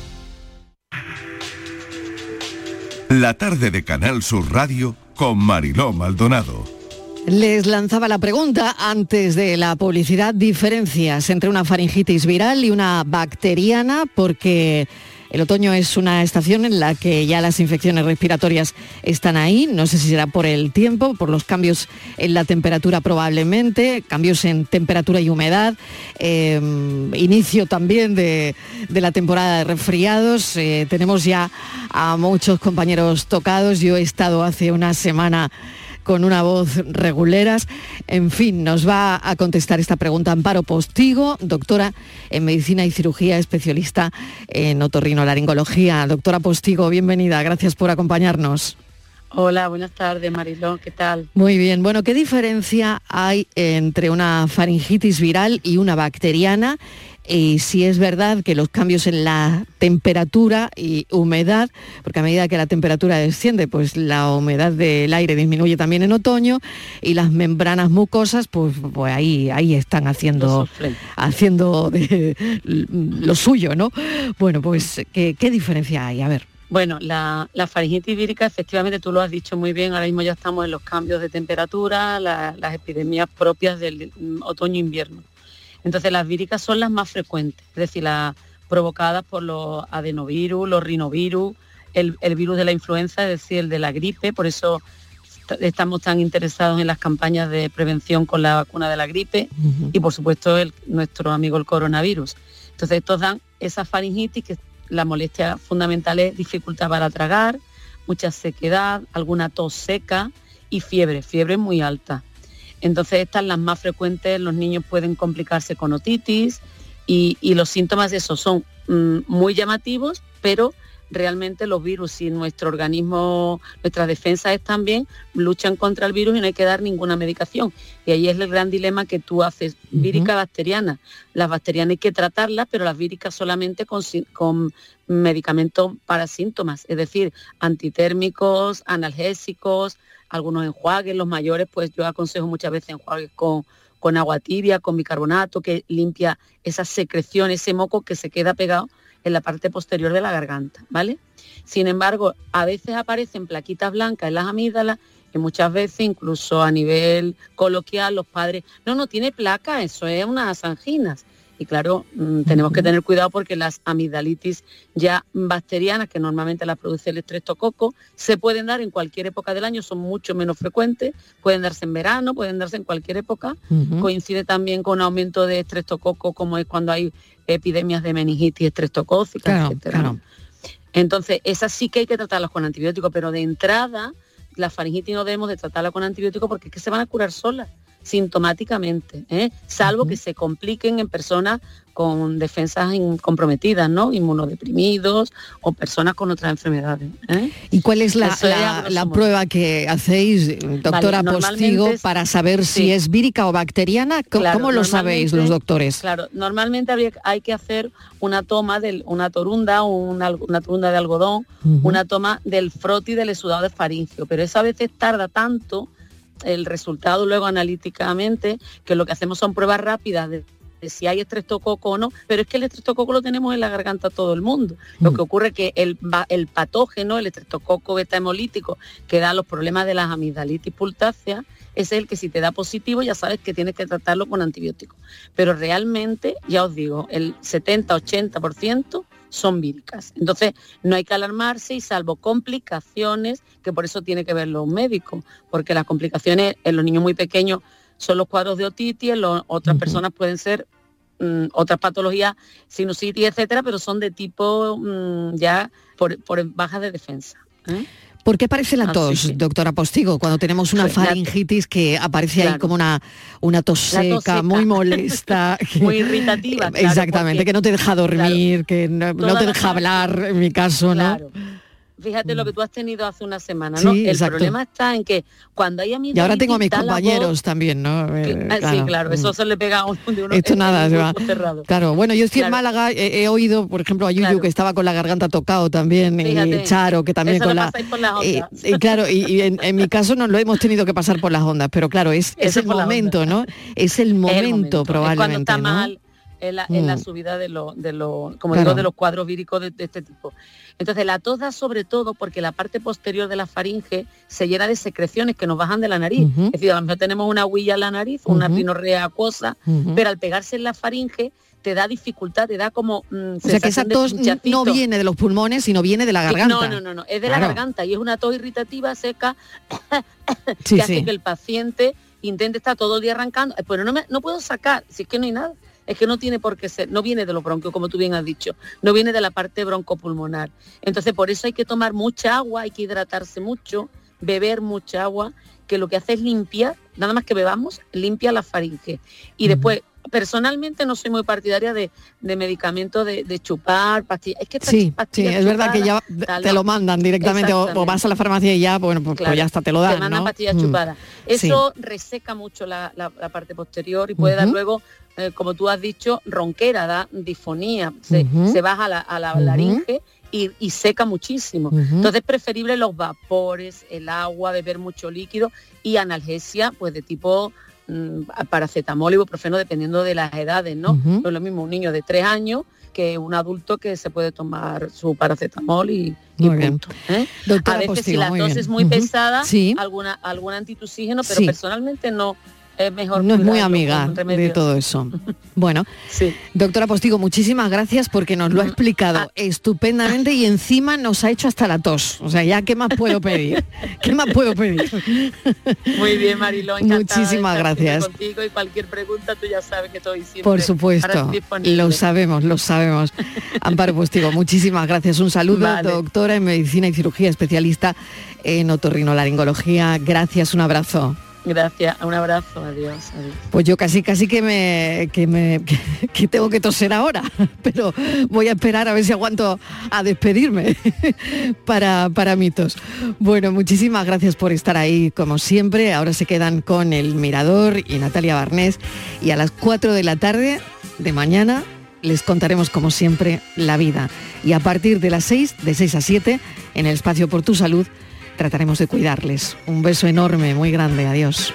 La tarde de Canal Sur Radio con Mariló Maldonado. Les lanzaba la pregunta antes de la publicidad, diferencias entre una faringitis viral y una bacteriana, porque el otoño es una estación en la que ya las infecciones respiratorias están ahí, no sé si será por el tiempo, por los cambios en la temperatura probablemente, cambios en temperatura y humedad, eh, inicio también de, de, la temporada de resfriados, eh, tenemos ya a muchos compañeros tocados, yo he estado hace una semana con una voz reguleras. En fin, nos va a contestar esta pregunta Amparo Postigo, doctora en Medicina y Cirugía, especialista en otorrinolaringología. Doctora Postigo, bienvenida, gracias por acompañarnos. Hola, buenas tardes, Marilón, ¿qué tal? Muy bien, bueno, ¿qué diferencia hay entre una faringitis viral y una bacteriana? y si es verdad que los cambios en la temperatura y humedad, porque a medida que la temperatura desciende, pues la humedad del aire disminuye también en otoño y las membranas mucosas, pues, pues ahí, ahí están haciendo, haciendo lo suyo, ¿no? Bueno, pues ¿qué, diferencia hay? A ver. Bueno, la, faringitis vírica, efectivamente, tú lo has dicho muy bien, ahora mismo ya estamos en los cambios de temperatura, las epidemias propias del otoño-invierno. Entonces las víricas son las más frecuentes, es decir, las provocadas por los adenovirus, los rinovirus, el, virus de la influenza, es decir, el de la gripe, por eso estamos tan interesados en las campañas de prevención con la vacuna de la gripe y por supuesto nuestro amigo el coronavirus. Entonces estos dan esa faringitis que la molestia fundamental es dificultad para tragar, mucha sequedad, alguna tos seca y fiebre, fiebre muy alta. Entonces estas las más frecuentes, los niños pueden complicarse con otitis y, los síntomas de eso son mm, muy llamativos, pero realmente los virus y nuestro organismo, nuestras defensas están bien, luchan contra el virus y no hay que dar ninguna medicación. Y ahí es el gran dilema que tú haces, vírica bacteriana. Las bacterianas hay que tratarlas, pero las víricas solamente con, con medicamentos para síntomas, es decir, antitérmicos, analgésicos, algunos enjuagues, los mayores, pues yo aconsejo muchas veces enjuagues con, con agua tibia, con bicarbonato, que limpia esa secreción, ese moco que se queda pegado en la parte posterior de la garganta, ¿vale? Sin embargo, a veces aparecen plaquitas blancas en las amígdalas y muchas veces incluso a nivel coloquial los padres, no, no tiene placa, eso es unas anginas. Y claro, mm, tenemos que tener cuidado porque las amigdalitis ya bacterianas, que normalmente las produce el estreptococo, se pueden dar en cualquier época del año, son mucho menos frecuentes, pueden darse en verano, pueden darse en cualquier época. Coincide también con aumento de estreptococo, como es cuando hay epidemias de meningitis estreptocócica, etc. Entonces, esas sí que hay que tratarlas con antibióticos, pero de entrada, la faringitis no debemos de tratarla con antibióticos porque es que se van a curar solas sintomáticamente, ¿eh? salvo que se compliquen en personas con defensas comprometidas, ¿no? Inmunodeprimidos o personas con otras enfermedades. ¿eh? ¿Y cuál es la, prueba que hacéis, doctora Postigo, para saber si es vírica o bacteriana? ¿Cómo, lo sabéis los doctores? Claro, normalmente hay que hacer una toma de una torunda, una, una torunda de algodón, una toma del froti del exudado de faringio, pero eso a veces tarda tanto el resultado luego analíticamente, que lo que hacemos son pruebas rápidas de, si hay estreptococo o no, pero es que el estreptococo lo tenemos en la garganta todo el mundo. Lo mm. que ocurre es que el, el patógeno, el estreptococo beta hemolítico, que da los problemas de las amigdalitis pultáceas, es el que si te da positivo ya sabes que tienes que tratarlo con antibióticos. Pero realmente, ya os digo, el 70-80% son víricas. Entonces, no hay que alarmarse y salvo complicaciones, que por eso tiene que verlo un médico, porque las complicaciones en los niños muy pequeños son los cuadros de otitis, en otras personas pueden ser mm, otras patologías, sinusitis, etcétera, pero son de tipo mm, ya por, bajas de defensa. ¿eh? ¿Por qué aparece la tos, doctora Postigo, cuando tenemos una faringitis que aparece ahí como una, una tos seca, muy [laughs] molesta? muy irritativa. Exactamente, que no te deja dormir, que no, te deja hablar, en mi caso, ¿no? Fíjate lo que tú has tenido hace una semana, ¿no? el problema está en que cuando hay amigos... Y ahora tengo a mis compañeros también, ¿no? Eh, ah, sí, claro, eso se le pega a uno de uno. Esto nada, se va. Claro, bueno, yo estoy en Málaga, he, oído, por ejemplo, a Yuyu que estaba con la garganta tocado también, y Charo que también con la... y, claro, y, en, mi caso no lo hemos tenido que pasar por las ondas, pero claro, es, [laughs] es el momento, ¿no? Es el momento, probablemente. cuando está mal en la, Mm. subida de los, de los, como Claro. digo, de los cuadros víricos de, de este tipo. Entonces la tos da sobre todo porque la parte posterior de la faringe se llena de secreciones que nos bajan de la nariz. Es decir, a lo mejor tenemos una huilla en la nariz, una Ujú. rinorrea acuosa, Ujú. pero al pegarse en la faringe te da dificultad, te da como mm, O sea que esa tos no viene de los pulmones, sino viene de la garganta. No, no, no, no, es de la garganta y es una tos irritativa seca Sí, que hace sí. que el paciente intente estar todo el día arrancando. Pero no, me, no puedo sacar, si es que no hay nada. Es que no tiene por qué ser, no viene de los bronquios, como tú bien has dicho, no viene de la parte broncopulmonar. Entonces, por eso hay que tomar mucha agua, hay que hidratarse mucho, beber mucha agua, que lo que hace es limpiar, nada más que bebamos, limpia la faringe. Y después, personalmente no soy muy partidaria de, de medicamentos de, de chupar, pastillas. Es que Sí, es verdad que ya tal, te lo mandan directamente o, vas a la farmacia y ya, bueno, pues, pues ya hasta te lo dan, Te mandan ¿no? pastillas Mm. chupadas. Sí. Eso reseca mucho la, la- la parte posterior y puede dar luego, eh, como tú has dicho, ronquera, da disfonía, se, se baja la- a la laringe y, y seca muchísimo. Entonces es preferible los vapores, el agua, beber mucho líquido y analgesia, pues de tipo mm, paracetamol, ibuprofeno, dependiendo de las edades, ¿no? No es lo mismo un niño de tres años que un adulto que se puede tomar su paracetamol y, y punto, ¿eh? Doctora a veces si la tos bien. es muy Ujú. pesada, Sí. alguna algún antitusígeno, pero Sí. personalmente no es mejor. No es muy amiga de todo eso. [laughs] Bueno, doctora Postigo, muchísimas gracias porque nos lo ha explicado Ah. estupendamente y encima nos ha hecho hasta la tos. O sea, ya qué más puedo pedir. [laughs] ¿Qué más puedo pedir? Muy bien, Mariló, Muchísimas gracias. contigo y cualquier pregunta tú ya sabes que estoy siempre Por supuesto, lo sabemos, lo sabemos. Amparo Postigo, muchísimas gracias. Un saludo, Vale. doctora en medicina y cirugía, especialista en otorrinolaringología. Gracias, un abrazo. Gracias, un abrazo, adiós. Pues yo casi casi que me que me [laughs] que tengo que toser ahora, [laughs] pero voy a esperar a ver si aguanto a despedirme [laughs] para para mitos. Bueno, muchísimas gracias por estar ahí como siempre. Ahora se quedan con el Mirador y Natalia Barnés y a las 4 de la tarde de mañana les contaremos como siempre la vida y a partir de las 6, de 6 a 7 en el espacio por tu salud trataremos de cuidarles. Un beso enorme, muy grande. Adiós.